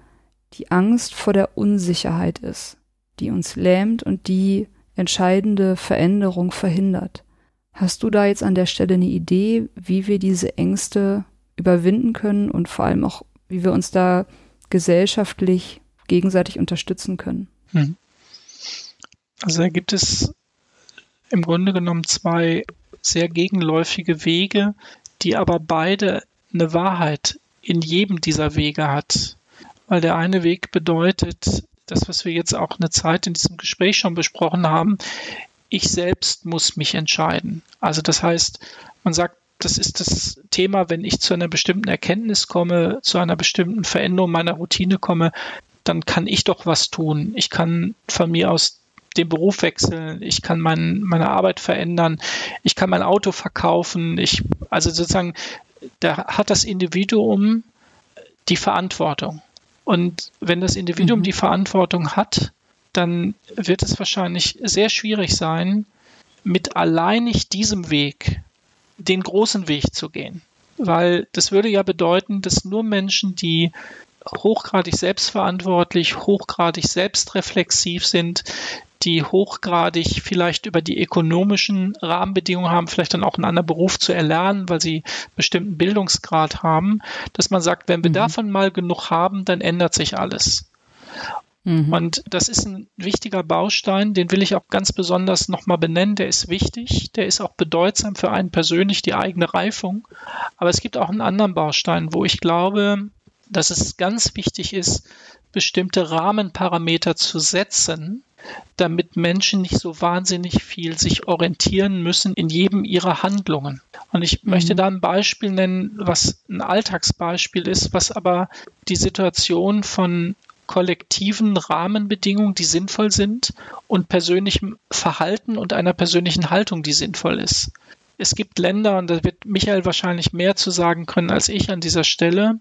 die Angst vor der Unsicherheit ist, die uns lähmt und die entscheidende Veränderung verhindert. Hast du da jetzt an der Stelle eine Idee, wie wir diese Ängste überwinden können und vor allem auch, wie wir uns da gesellschaftlich gegenseitig unterstützen können? Hm. Also da gibt es im Grunde genommen zwei sehr gegenläufige Wege, die aber beide eine Wahrheit in jedem dieser Wege hat. Weil der eine Weg bedeutet, das, was wir jetzt auch eine Zeit in diesem Gespräch schon besprochen haben, ich selbst muss mich entscheiden. Also das heißt, man sagt, das ist das Thema, wenn ich zu einer bestimmten Erkenntnis komme, zu einer bestimmten Veränderung meiner Routine komme, dann kann ich doch was tun. Ich kann von mir aus den Beruf wechseln, ich kann mein, meine Arbeit verändern, ich kann mein Auto verkaufen, ich, also sozusagen, da hat das Individuum die Verantwortung. Und wenn das Individuum mhm. die Verantwortung hat, dann wird es wahrscheinlich sehr schwierig sein, mit alleinig diesem Weg den großen Weg zu gehen. Weil das würde ja bedeuten, dass nur Menschen, die hochgradig selbstverantwortlich, hochgradig selbstreflexiv sind, die hochgradig vielleicht über die ökonomischen Rahmenbedingungen haben, vielleicht dann auch einen anderen Beruf zu erlernen, weil sie bestimmten Bildungsgrad haben, dass man sagt, wenn wir mhm. davon mal genug haben, dann ändert sich alles. Mhm. Und das ist ein wichtiger Baustein, den will ich auch ganz besonders nochmal benennen. Der ist wichtig, der ist auch bedeutsam für einen persönlich, die eigene Reifung. Aber es gibt auch einen anderen Baustein, wo ich glaube, dass es ganz wichtig ist, bestimmte Rahmenparameter zu setzen, damit Menschen nicht so wahnsinnig viel sich orientieren müssen in jedem ihrer Handlungen. Und ich mhm. möchte da ein Beispiel nennen, was ein Alltagsbeispiel ist, was aber die Situation von kollektiven Rahmenbedingungen, die sinnvoll sind, und persönlichem Verhalten und einer persönlichen Haltung, die sinnvoll ist. Es gibt Länder, und da wird Michael wahrscheinlich mehr zu sagen können als ich an dieser Stelle,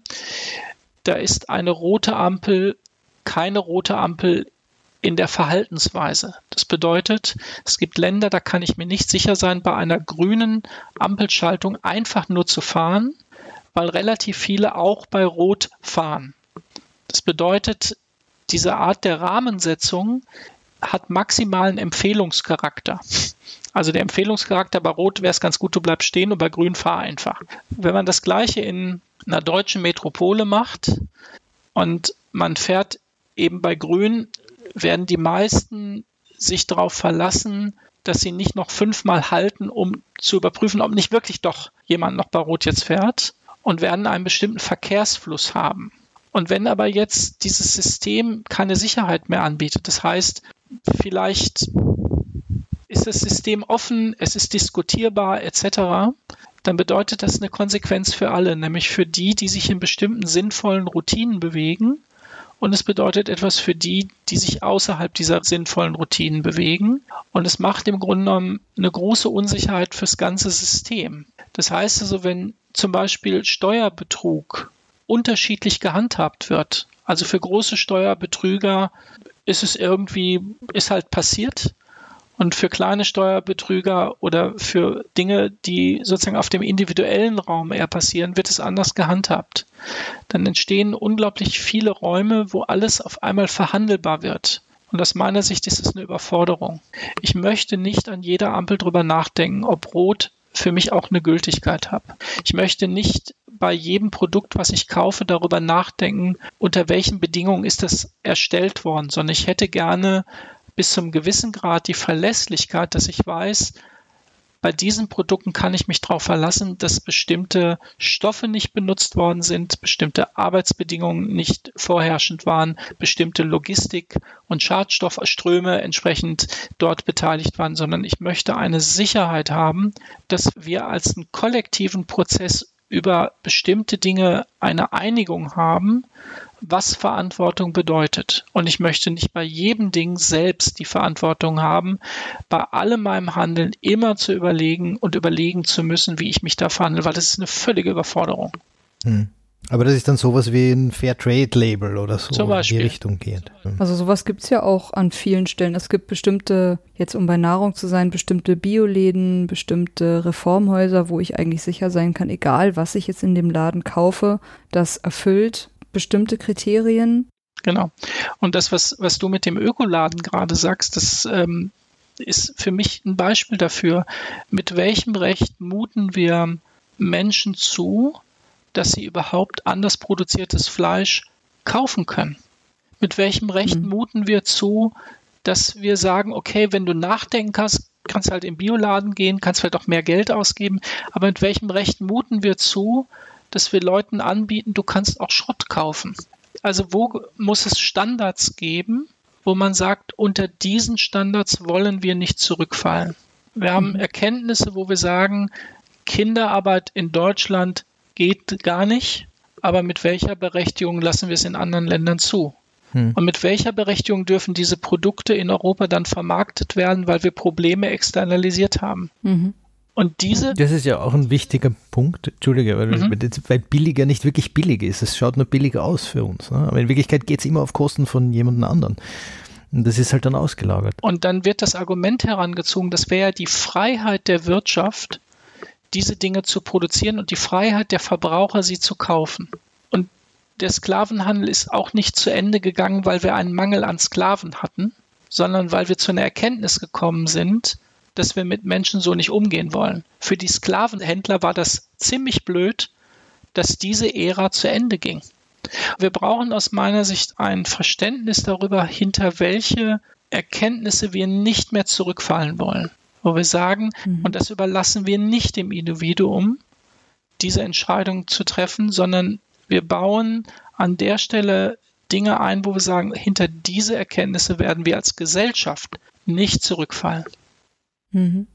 da ist eine rote Ampel keine rote Ampel in der Verhaltensweise. Das bedeutet, es gibt Länder, da kann ich mir nicht sicher sein, bei einer grünen Ampelschaltung einfach nur zu fahren, weil relativ viele auch bei Rot fahren. Das bedeutet, diese Art der Rahmensetzung hat maximalen Empfehlungscharakter. Also der Empfehlungscharakter bei Rot wäre es ganz gut, du bleibst stehen und bei Grün fahr einfach. Wenn man das gleiche in einer deutschen Metropole macht und man fährt eben bei Grün werden die meisten sich darauf verlassen, dass sie nicht noch fünfmal halten, um zu überprüfen, ob nicht wirklich doch jemand noch bei Rot jetzt fährt und werden einen bestimmten Verkehrsfluss haben. Und wenn aber jetzt dieses System keine Sicherheit mehr anbietet, das heißt, vielleicht ist das System offen, es ist diskutierbar etc., dann bedeutet das eine Konsequenz für alle, nämlich für die, die sich in bestimmten sinnvollen Routinen bewegen und es bedeutet etwas für die, die sich außerhalb dieser sinnvollen Routinen bewegen. Und es macht im Grunde genommen eine große Unsicherheit fürs ganze System. Das heißt also, wenn zum Beispiel Steuerbetrug unterschiedlich gehandhabt wird, also für große Steuerbetrüger ist es irgendwie, ist halt passiert. Und für kleine Steuerbetrüger oder für Dinge, die sozusagen auf dem individuellen Raum eher passieren, wird es anders gehandhabt. Dann entstehen unglaublich viele Räume, wo alles auf einmal verhandelbar wird. Und aus meiner Sicht ist es eine Überforderung. Ich möchte nicht an jeder Ampel drüber nachdenken, ob rot für mich auch eine Gültigkeit hat. Ich möchte nicht bei jedem Produkt, was ich kaufe, darüber nachdenken, unter welchen Bedingungen ist das erstellt worden, sondern ich hätte gerne bis zum gewissen Grad die Verlässlichkeit, dass ich weiß, bei diesen Produkten kann ich mich darauf verlassen, dass bestimmte Stoffe nicht benutzt worden sind, bestimmte Arbeitsbedingungen nicht vorherrschend waren, bestimmte Logistik- und Schadstoffströme entsprechend dort beteiligt waren, sondern ich möchte eine Sicherheit haben, dass wir als einen kollektiven Prozess über bestimmte Dinge eine Einigung haben, was Verantwortung bedeutet. Und ich möchte nicht bei jedem Ding selbst die Verantwortung haben, bei allem meinem Handeln immer zu überlegen und überlegen zu müssen, wie ich mich da verhandle, weil das ist eine völlige Überforderung. Hm. Aber das ist dann sowas wie ein Fair Trade Label oder so Zum in die Richtung geht. Hm. Also sowas gibt es ja auch an vielen Stellen. Es gibt bestimmte, jetzt um bei Nahrung zu sein, bestimmte Bioläden, bestimmte Reformhäuser, wo ich eigentlich sicher sein kann, egal was ich jetzt in dem Laden kaufe, das erfüllt bestimmte Kriterien. Genau. Und das, was, was du mit dem Ökoladen gerade sagst, das ähm, ist für mich ein Beispiel dafür, mit welchem Recht muten wir Menschen zu, dass sie überhaupt anders produziertes Fleisch kaufen können. Mit welchem Recht mhm. muten wir zu, dass wir sagen, okay, wenn du nachdenken kannst, kannst du halt im Bioladen gehen, kannst vielleicht auch mehr Geld ausgeben, aber mit welchem Recht muten wir zu, dass wir Leuten anbieten, du kannst auch Schrott kaufen. Also wo muss es Standards geben, wo man sagt, unter diesen Standards wollen wir nicht zurückfallen. Wir haben mhm. Erkenntnisse, wo wir sagen, Kinderarbeit in Deutschland geht gar nicht, aber mit welcher Berechtigung lassen wir es in anderen Ländern zu? Hm. Und mit welcher Berechtigung dürfen diese Produkte in Europa dann vermarktet werden, weil wir Probleme externalisiert haben? Mhm. Und diese. Das ist ja auch ein wichtiger Punkt, Entschuldige, weil, mhm. weil billiger nicht wirklich billig ist. Es schaut nur billiger aus für uns. Ne? Aber in Wirklichkeit geht es immer auf Kosten von jemandem anderen. Und das ist halt dann ausgelagert. Und dann wird das Argument herangezogen, das wäre ja die Freiheit der Wirtschaft, diese Dinge zu produzieren und die Freiheit der Verbraucher, sie zu kaufen. Und der Sklavenhandel ist auch nicht zu Ende gegangen, weil wir einen Mangel an Sklaven hatten, sondern weil wir zu einer Erkenntnis gekommen sind, dass wir mit Menschen so nicht umgehen wollen. Für die Sklavenhändler war das ziemlich blöd, dass diese Ära zu Ende ging. Wir brauchen aus meiner Sicht ein Verständnis darüber, hinter welche Erkenntnisse wir nicht mehr zurückfallen wollen. Wo wir sagen, mhm. und das überlassen wir nicht dem Individuum, diese Entscheidung zu treffen, sondern wir bauen an der Stelle Dinge ein, wo wir sagen, hinter diese Erkenntnisse werden wir als Gesellschaft nicht zurückfallen. Mhm.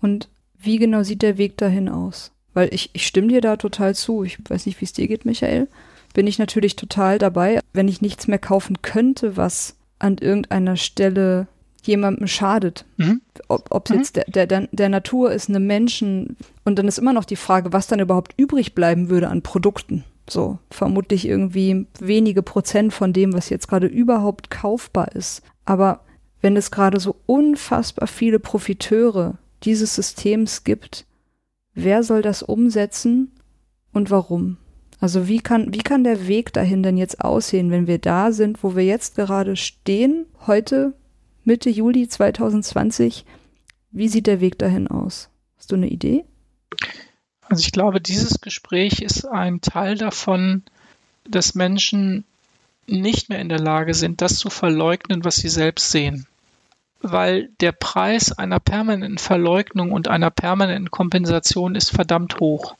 Und wie genau sieht der Weg dahin aus? Weil ich, ich stimme dir da total zu. Ich weiß nicht, wie es dir geht, Michael. Bin ich natürlich total dabei. Wenn ich nichts mehr kaufen könnte, was an irgendeiner Stelle jemandem schadet. Mhm. Ob es mhm. jetzt der, der, der Natur ist, einem Menschen. Und dann ist immer noch die Frage, was dann überhaupt übrig bleiben würde an Produkten. So, vermutlich irgendwie wenige Prozent von dem, was jetzt gerade überhaupt kaufbar ist. Aber wenn es gerade so unfassbar viele Profiteure dieses Systems gibt, wer soll das umsetzen und warum? Also wie kann, wie kann der Weg dahin denn jetzt aussehen, wenn wir da sind, wo wir jetzt gerade stehen, heute Mitte Juli 2020? Wie sieht der Weg dahin aus? Hast du eine Idee? Also ich glaube, dieses Gespräch ist ein Teil davon, dass Menschen nicht mehr in der Lage sind, das zu verleugnen, was sie selbst sehen weil der Preis einer permanenten Verleugnung und einer permanenten Kompensation ist verdammt hoch.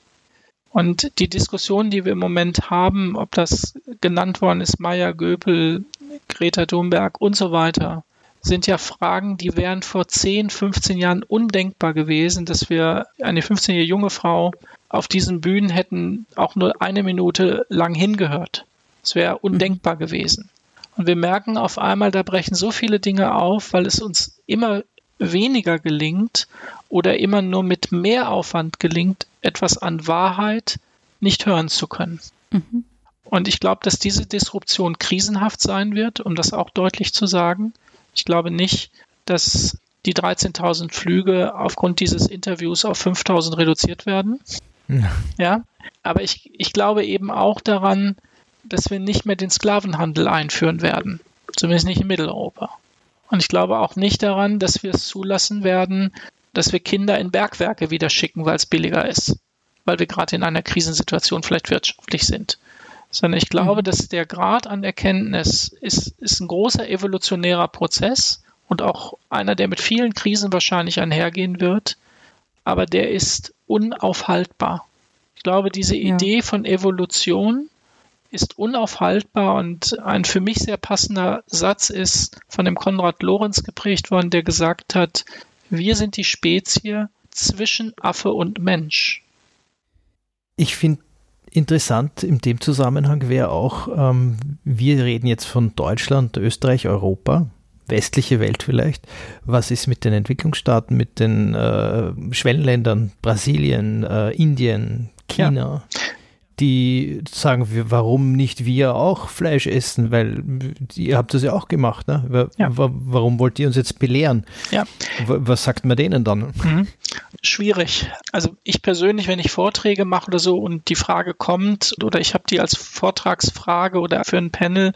Und die Diskussion, die wir im Moment haben, ob das genannt worden ist, Meyer, Göpel, Greta Thunberg und so weiter, sind ja Fragen, die wären vor 10, 15 Jahren undenkbar gewesen, dass wir eine 15-jährige junge Frau auf diesen Bühnen hätten auch nur eine Minute lang hingehört. Es wäre undenkbar gewesen. Und wir merken auf einmal, da brechen so viele Dinge auf, weil es uns immer weniger gelingt oder immer nur mit mehr Aufwand gelingt, etwas an Wahrheit nicht hören zu können. Mhm. Und ich glaube, dass diese Disruption krisenhaft sein wird, um das auch deutlich zu sagen. Ich glaube nicht, dass die 13.000 Flüge aufgrund dieses Interviews auf 5.000 reduziert werden. Ja. ja. Aber ich, ich glaube eben auch daran, dass wir nicht mehr den Sklavenhandel einführen werden. Zumindest nicht in Mitteleuropa. Und ich glaube auch nicht daran, dass wir es zulassen werden, dass wir Kinder in Bergwerke wieder schicken, weil es billiger ist. Weil wir gerade in einer Krisensituation vielleicht wirtschaftlich sind. Sondern ich glaube, mhm. dass der Grad an Erkenntnis ist, ist ein großer evolutionärer Prozess und auch einer, der mit vielen Krisen wahrscheinlich einhergehen wird. Aber der ist unaufhaltbar. Ich glaube, diese ja. Idee von Evolution ist unaufhaltbar und ein für mich sehr passender Satz ist von dem Konrad Lorenz geprägt worden, der gesagt hat, wir sind die Spezie zwischen Affe und Mensch. Ich finde interessant in dem Zusammenhang wäre auch, ähm, wir reden jetzt von Deutschland, Österreich, Europa, westliche Welt vielleicht. Was ist mit den Entwicklungsstaaten, mit den äh, Schwellenländern, Brasilien, äh, Indien, China? Ja die sagen, warum nicht wir auch Fleisch essen, weil ihr habt das ja auch gemacht, ne? Ja. Warum wollt ihr uns jetzt belehren? Ja. Was sagt man denen dann? Mhm. Schwierig. Also ich persönlich, wenn ich Vorträge mache oder so und die Frage kommt oder ich habe die als Vortragsfrage oder für ein Panel,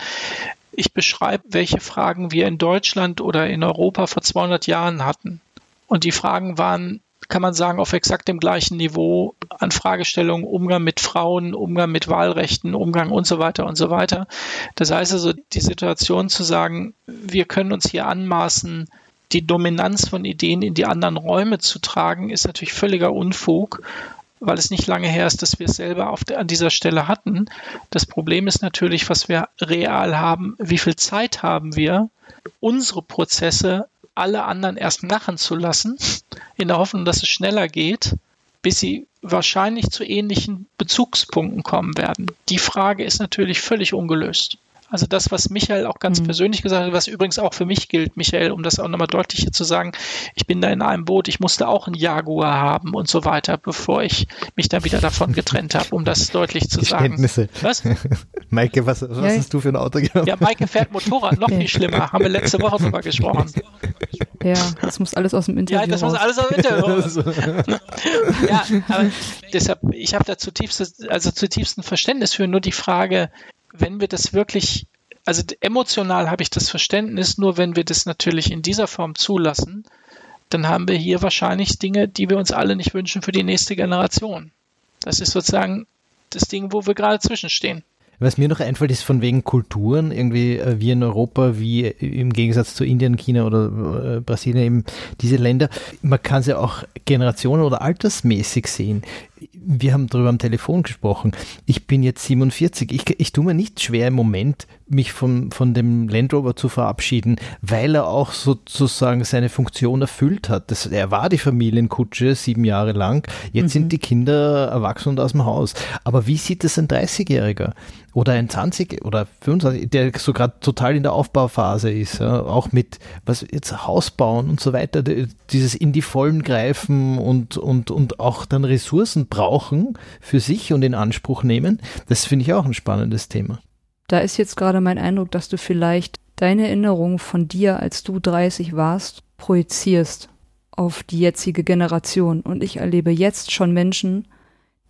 ich beschreibe, welche Fragen wir in Deutschland oder in Europa vor 200 Jahren hatten. Und die Fragen waren kann man sagen, auf exakt dem gleichen Niveau an Fragestellungen, Umgang mit Frauen, Umgang mit Wahlrechten, Umgang und so weiter und so weiter. Das heißt also, die Situation zu sagen, wir können uns hier anmaßen, die Dominanz von Ideen in die anderen Räume zu tragen, ist natürlich völliger Unfug, weil es nicht lange her ist, dass wir es selber der, an dieser Stelle hatten. Das Problem ist natürlich, was wir real haben, wie viel Zeit haben wir, unsere Prozesse alle anderen erst machen zu lassen, in der Hoffnung, dass es schneller geht, bis sie wahrscheinlich zu ähnlichen Bezugspunkten kommen werden. Die Frage ist natürlich völlig ungelöst. Also das, was Michael auch ganz mhm. persönlich gesagt hat, was übrigens auch für mich gilt, Michael, um das auch nochmal deutlicher zu sagen, ich bin da in einem Boot, ich musste auch einen Jaguar haben und so weiter, bevor ich mich dann wieder davon getrennt habe, um das deutlich zu sagen. Was? [LAUGHS] Maike, was, was ja. hast du für ein Auto gehabt? Ja, Maike fährt Motorrad, noch viel schlimmer. Haben wir letzte Woche drüber gesprochen. Ja, das muss alles aus dem Interview Ja, das raus. muss alles aus dem Interview [LAUGHS] Ja, aber deshalb, ich habe da zutiefst, also zutiefsten Verständnis für nur die Frage, wenn wir das wirklich, also emotional habe ich das Verständnis, nur wenn wir das natürlich in dieser Form zulassen, dann haben wir hier wahrscheinlich Dinge, die wir uns alle nicht wünschen für die nächste Generation. Das ist sozusagen das Ding, wo wir gerade zwischenstehen. Was mir noch einfällt, ist von wegen Kulturen, irgendwie äh, wie in Europa, wie im Gegensatz zu Indien, China oder äh, Brasilien eben diese Länder. Man kann es ja auch generationen- oder altersmäßig sehen wir haben darüber am Telefon gesprochen. Ich bin jetzt 47. Ich, ich tue mir nicht schwer im Moment, mich von, von dem Land Rover zu verabschieden, weil er auch sozusagen seine Funktion erfüllt hat. Das, er war die Familienkutsche sieben Jahre lang. Jetzt mhm. sind die Kinder erwachsen und aus dem Haus. Aber wie sieht es ein 30-Jähriger oder ein 20 oder 25, der so gerade total in der Aufbauphase ist, ja, auch mit was jetzt Haus bauen und so weiter, dieses in die Vollen greifen und, und, und auch dann Ressourcen brauchen für sich und in Anspruch nehmen, das finde ich auch ein spannendes Thema. Da ist jetzt gerade mein Eindruck, dass du vielleicht deine Erinnerung von dir, als du 30 warst, projizierst auf die jetzige Generation. Und ich erlebe jetzt schon Menschen,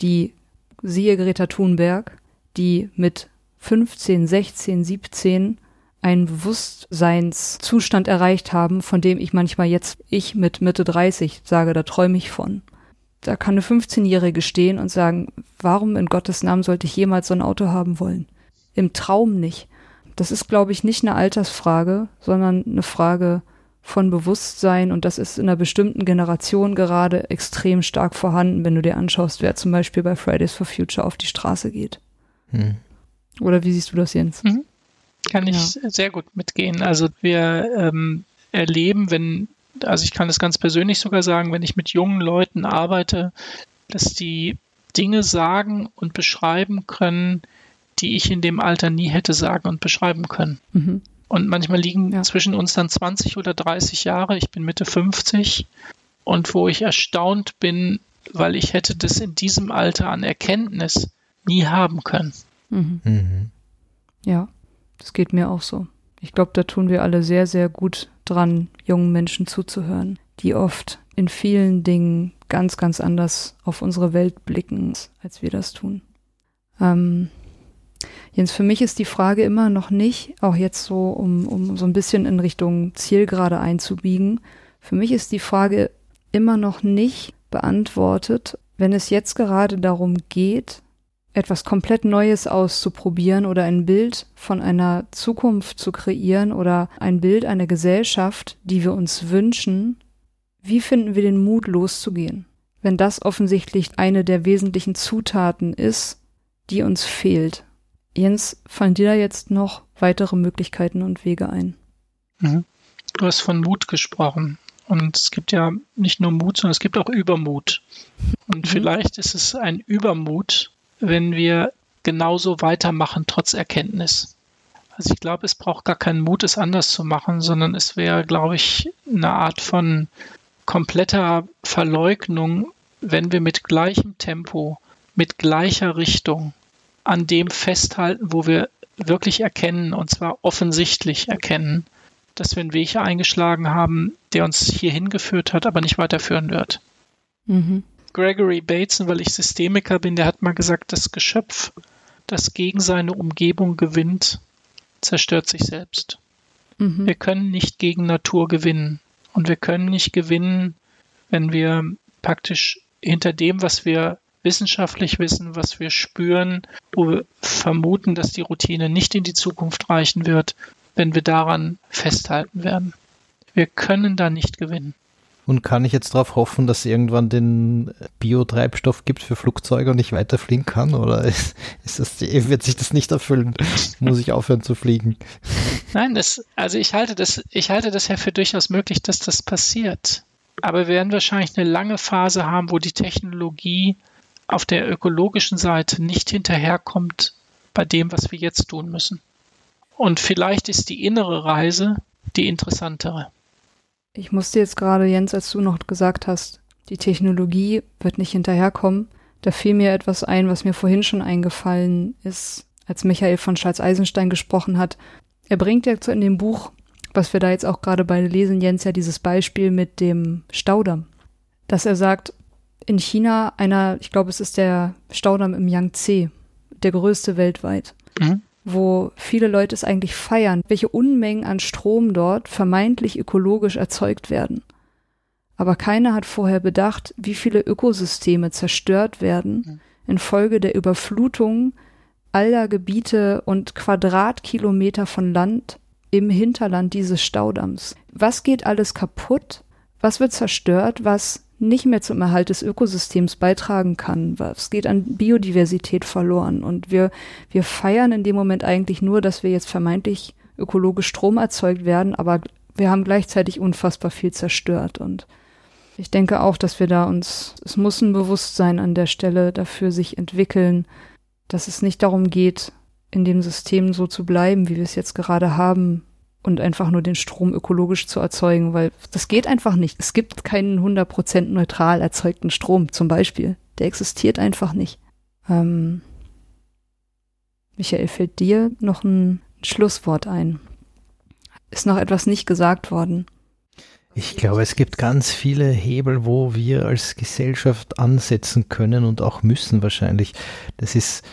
die, siehe Greta Thunberg, die mit 15, 16, 17 einen Bewusstseinszustand erreicht haben, von dem ich manchmal jetzt, ich mit Mitte 30 sage, da träume ich von. Da kann eine 15-Jährige stehen und sagen, warum in Gottes Namen sollte ich jemals so ein Auto haben wollen? im Traum nicht. Das ist, glaube ich, nicht eine Altersfrage, sondern eine Frage von Bewusstsein und das ist in einer bestimmten Generation gerade extrem stark vorhanden, wenn du dir anschaust, wer zum Beispiel bei Fridays for Future auf die Straße geht. Hm. Oder wie siehst du das, Jens? Mhm. Kann ich ja. sehr gut mitgehen. Also wir ähm, erleben, wenn, also ich kann es ganz persönlich sogar sagen, wenn ich mit jungen Leuten arbeite, dass die Dinge sagen und beschreiben können, die ich in dem Alter nie hätte sagen und beschreiben können. Mhm. Und manchmal liegen Ja. zwischen uns dann 20 oder 30 Jahre. Ich bin Mitte 50 und wo ich erstaunt bin, weil ich hätte das in diesem Alter an Erkenntnis nie haben können. Mhm. Mhm. Ja, das geht mir auch so. Ich glaube, da tun wir alle sehr, sehr gut dran, jungen Menschen zuzuhören, die oft in vielen Dingen ganz, ganz anders auf unsere Welt blicken, als wir das tun. Ähm, Jens, für mich ist die Frage immer noch nicht, auch jetzt so, um, um so ein bisschen in Richtung Zielgerade einzubiegen, für mich ist die Frage immer noch nicht beantwortet, wenn es jetzt gerade darum geht, etwas komplett Neues auszuprobieren oder ein Bild von einer Zukunft zu kreieren oder ein Bild einer Gesellschaft, die wir uns wünschen, wie finden wir den Mut loszugehen? Wenn das offensichtlich eine der wesentlichen Zutaten ist, die uns fehlt. Jens, fallen dir da jetzt noch weitere Möglichkeiten und Wege ein? Mhm. Du hast von Mut gesprochen. Und es gibt ja nicht nur Mut, sondern es gibt auch Übermut. Und Mhm. vielleicht ist es ein Übermut, wenn wir genauso weitermachen, trotz Erkenntnis. Also ich glaube, es braucht gar keinen Mut, es anders zu machen, sondern es wäre, glaube ich, eine Art von kompletter Verleugnung, wenn wir mit gleichem Tempo, mit gleicher Richtung an dem festhalten, wo wir wirklich erkennen, und zwar offensichtlich erkennen, dass wir einen Weg eingeschlagen haben, der uns hierhin geführt hat, aber nicht weiterführen wird. Mhm. Gregory Bateson, weil ich Systemiker bin, der hat mal gesagt, das Geschöpf, das gegen seine Umgebung gewinnt, zerstört sich selbst. Mhm. Wir können nicht gegen Natur gewinnen. Und wir können nicht gewinnen, wenn wir praktisch hinter dem, was wir wissenschaftlich wissen, was wir spüren, wo wir vermuten, dass die Routine nicht in die Zukunft reichen wird, wenn wir daran festhalten werden. Wir können da nicht gewinnen. Und kann ich jetzt darauf hoffen, dass es irgendwann den Biotreibstoff gibt für Flugzeuge und ich weiterfliegen kann? Oder [LAUGHS] ist, ist das, wird sich das nicht erfüllen? Muss ich aufhören zu fliegen? Nein, das, also ich halte das, ich halte das ja für durchaus möglich, dass das passiert. Aber wir werden wahrscheinlich eine lange Phase haben, wo die Technologie auf der ökologischen Seite nicht hinterherkommt bei dem, was wir jetzt tun müssen. Und vielleicht ist die innere Reise die interessantere. Ich musste jetzt gerade, Jens, als du noch gesagt hast, die Technologie wird nicht hinterherkommen, da fiel mir etwas ein, was mir vorhin schon eingefallen ist, als Michael von Schalz-Eisenstein gesprochen hat. Er bringt ja in dem Buch, was wir da jetzt auch gerade beide lesen, Jens, ja dieses Beispiel mit dem Staudamm. Dass er sagt, in China einer, ich glaube, es ist der Staudamm im Yangtze, der größte weltweit Mhm. Wo viele Leute es eigentlich feiern, welche Unmengen an Strom dort vermeintlich ökologisch erzeugt werden. Aber keiner hat vorher bedacht, wie viele Ökosysteme zerstört werden infolge der Überflutung aller Gebiete und Quadratkilometer von Land im Hinterland dieses Staudamms. Was geht alles kaputt? Was wird zerstört, was nicht mehr zum Erhalt des Ökosystems beitragen kann? Was geht an Biodiversität verloren? Und wir, wir feiern in dem Moment eigentlich nur, dass wir jetzt vermeintlich ökologisch Strom erzeugt werden, aber wir haben gleichzeitig unfassbar viel zerstört. Und ich denke auch, dass wir da uns, es muss ein Bewusstsein an der Stelle dafür sich entwickeln, dass es nicht darum geht, in dem System so zu bleiben, wie wir es jetzt gerade haben und einfach nur den Strom ökologisch zu erzeugen, weil das geht einfach nicht. Es gibt keinen 100% neutral erzeugten Strom zum Beispiel. Der existiert einfach nicht. Ähm, Michael, fällt dir noch ein Schlusswort ein? Ist noch etwas nicht gesagt worden? Ich glaube, es gibt ganz viele Hebel, wo wir als Gesellschaft ansetzen können und auch müssen wahrscheinlich. Das ist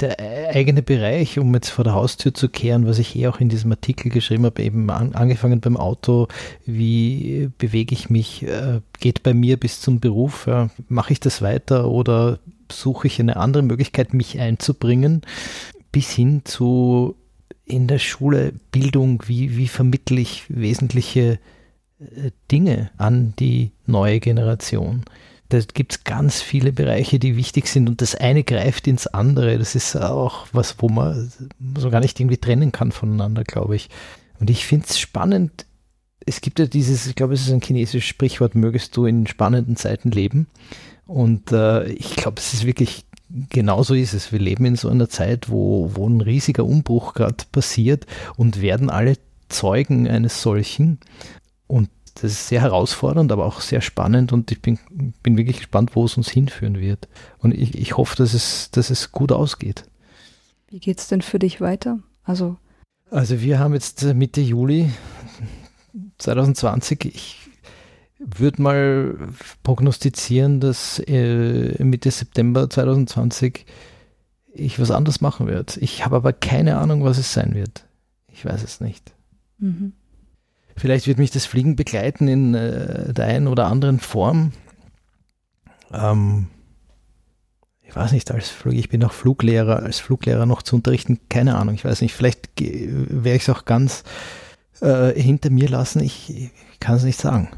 der eigene Bereich, um jetzt vor der Haustür zu kehren, was ich eh auch in diesem Artikel geschrieben habe, eben an, angefangen beim Auto, wie bewege ich mich, äh, geht bei mir bis zum Beruf, ja, mache ich das weiter oder suche ich eine andere Möglichkeit, mich einzubringen, bis hin zu in der Schule Bildung, wie, wie vermittle ich wesentliche äh, Dinge an die neue Generation. Da gibt es ganz viele Bereiche, die wichtig sind und das eine greift ins andere. Das ist auch was, wo man so gar nicht irgendwie trennen kann voneinander, glaube ich. Und ich finde es spannend. Es gibt ja dieses, ich glaube, es ist ein chinesisches Sprichwort, mögest du in spannenden Zeiten leben. Und äh, ich glaube, es ist wirklich genau so ist es. Wir leben in so einer Zeit, wo, wo ein riesiger Umbruch gerade passiert und werden alle Zeugen eines solchen. Und das ist sehr herausfordernd, aber auch sehr spannend und ich bin, bin wirklich gespannt, wo es uns hinführen wird. Und ich, ich hoffe, dass es, dass es gut ausgeht. Wie geht es denn für dich weiter? Also, also wir haben jetzt Mitte Juli 2020. Ich würde mal prognostizieren, dass äh, Mitte September 2020 ich was anderes machen werde. Ich habe aber keine Ahnung, was es sein wird. Ich weiß es nicht. Mhm. Vielleicht wird mich das Fliegen begleiten in äh, der einen oder anderen Form. Ähm, ich weiß nicht, als Flug, ich bin auch Fluglehrer, als Fluglehrer noch zu unterrichten, keine Ahnung, ich weiß nicht, vielleicht werde ich es auch ganz äh, hinter mir lassen, ich, ich kann es nicht sagen.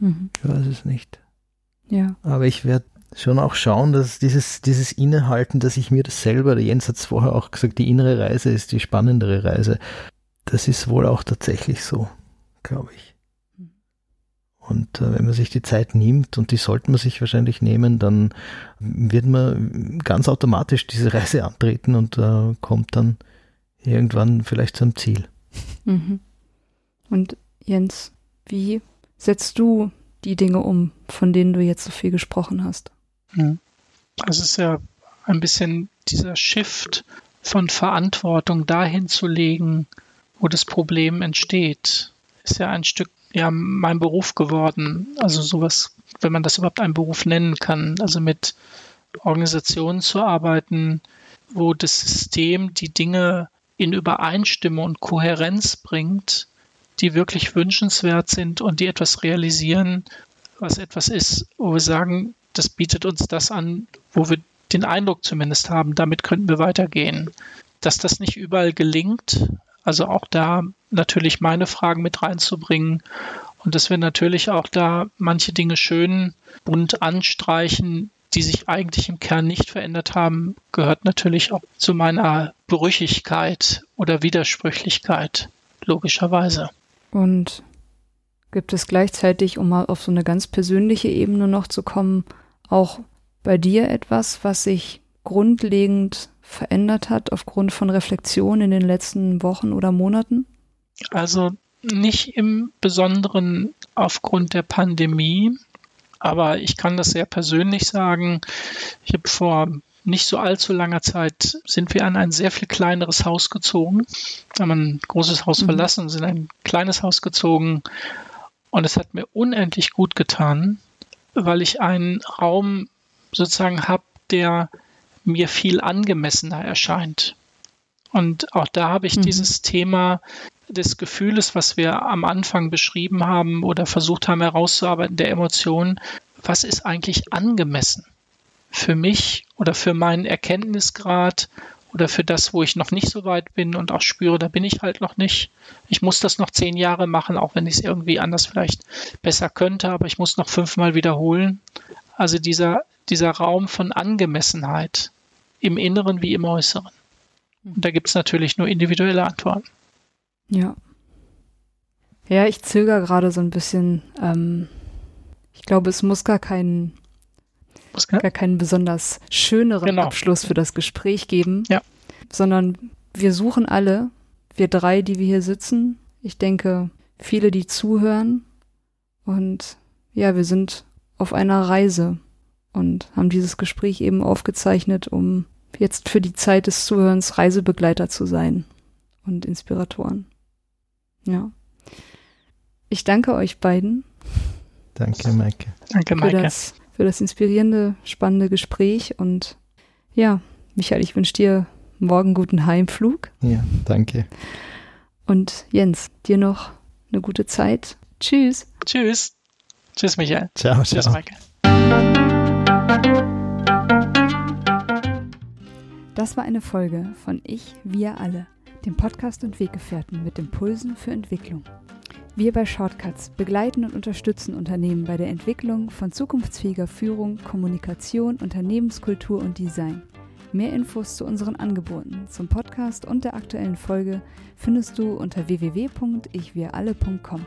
Mhm. Ich weiß es nicht. Ja. Aber ich werde schon auch schauen, dass dieses, dieses Innehalten, dass ich mir das selber, der Jens hat es vorher auch gesagt, die innere Reise ist die spannendere Reise. Das ist wohl auch tatsächlich so glaube ich. Und äh, wenn man sich die Zeit nimmt, und die sollte man sich wahrscheinlich nehmen, dann wird man ganz automatisch diese Reise antreten und äh, kommt dann irgendwann vielleicht zum Ziel. Mhm. Und Jens, wie setzt du die Dinge um, von denen du jetzt so viel gesprochen hast? Mhm. Also es ist ja ein bisschen dieser Shift von Verantwortung dahin zu legen, wo das Problem entsteht ist ja ein Stück ja mein Beruf geworden. Also sowas, wenn man das überhaupt einen Beruf nennen kann. Also mit Organisationen zu arbeiten, wo das System die Dinge in Übereinstimmung und Kohärenz bringt, die wirklich wünschenswert sind und die etwas realisieren, was etwas ist, wo wir sagen, das bietet uns das an, wo wir den Eindruck zumindest haben, damit könnten wir weitergehen. Dass das nicht überall gelingt, also auch da natürlich meine Fragen mit reinzubringen und dass wir natürlich auch da manche Dinge schön bunt anstreichen, die sich eigentlich im Kern nicht verändert haben, gehört natürlich auch zu meiner Brüchigkeit oder Widersprüchlichkeit, logischerweise. Und gibt es gleichzeitig, um mal auf so eine ganz persönliche Ebene noch zu kommen, auch bei dir etwas, was sich grundlegend verändert hat aufgrund von Reflexion in den letzten Wochen oder Monaten? Also nicht im Besonderen aufgrund der Pandemie, aber ich kann das sehr persönlich sagen. Ich habe vor nicht so allzu langer Zeit sind wir an ein sehr viel kleineres Haus gezogen. Wir haben ein großes Haus mhm. verlassen und sind ein kleines Haus gezogen. Und es hat mir unendlich gut getan, weil ich einen Raum sozusagen habe, der mir viel angemessener erscheint. Und auch da habe ich mhm. dieses Thema des Gefühles, was wir am Anfang beschrieben haben oder versucht haben herauszuarbeiten, der Emotionen, was ist eigentlich angemessen für mich oder für meinen Erkenntnisgrad oder für das, wo ich noch nicht so weit bin und auch spüre, da bin ich halt noch nicht. Ich muss das noch zehn Jahre machen, auch wenn ich es irgendwie anders vielleicht besser könnte, aber ich muss noch fünfmal wiederholen. Also dieser, dieser Raum von Angemessenheit im Inneren wie im Äußeren. Und da gibt es natürlich nur individuelle Antworten. Ja. Ja, ich zögere gerade so ein bisschen. Ähm, ich glaube, es muss gar keinen, muss gar? gar keinen besonders schöneren genau. Abschluss für das Gespräch geben, ja. sondern wir suchen alle, wir drei, die wir hier sitzen. Ich denke, viele, die zuhören. Und ja, wir sind auf einer Reise und haben dieses Gespräch eben aufgezeichnet, um jetzt für die Zeit des Zuhörens Reisebegleiter zu sein und Inspiratoren. Ja. Ich danke euch beiden. Danke, Maike. Danke, Maike. Für das, für das inspirierende, spannende Gespräch und ja, Michael, ich wünsche dir morgen guten Heimflug. Ja, danke. Und Jens, dir noch eine gute Zeit. Tschüss. Tschüss. Tschüss, Michael. Ciao, Tschüss, ciao. Maike. Das war eine Folge von Ich, wir alle, dem Podcast und Weggefährten mit Impulsen für Entwicklung. Wir bei Shortcuts begleiten und unterstützen Unternehmen bei der Entwicklung von zukunftsfähiger Führung, Kommunikation, Unternehmenskultur und Design. Mehr Infos zu unseren Angeboten, zum Podcast und der aktuellen Folge findest du unter www.ichwiralle.com.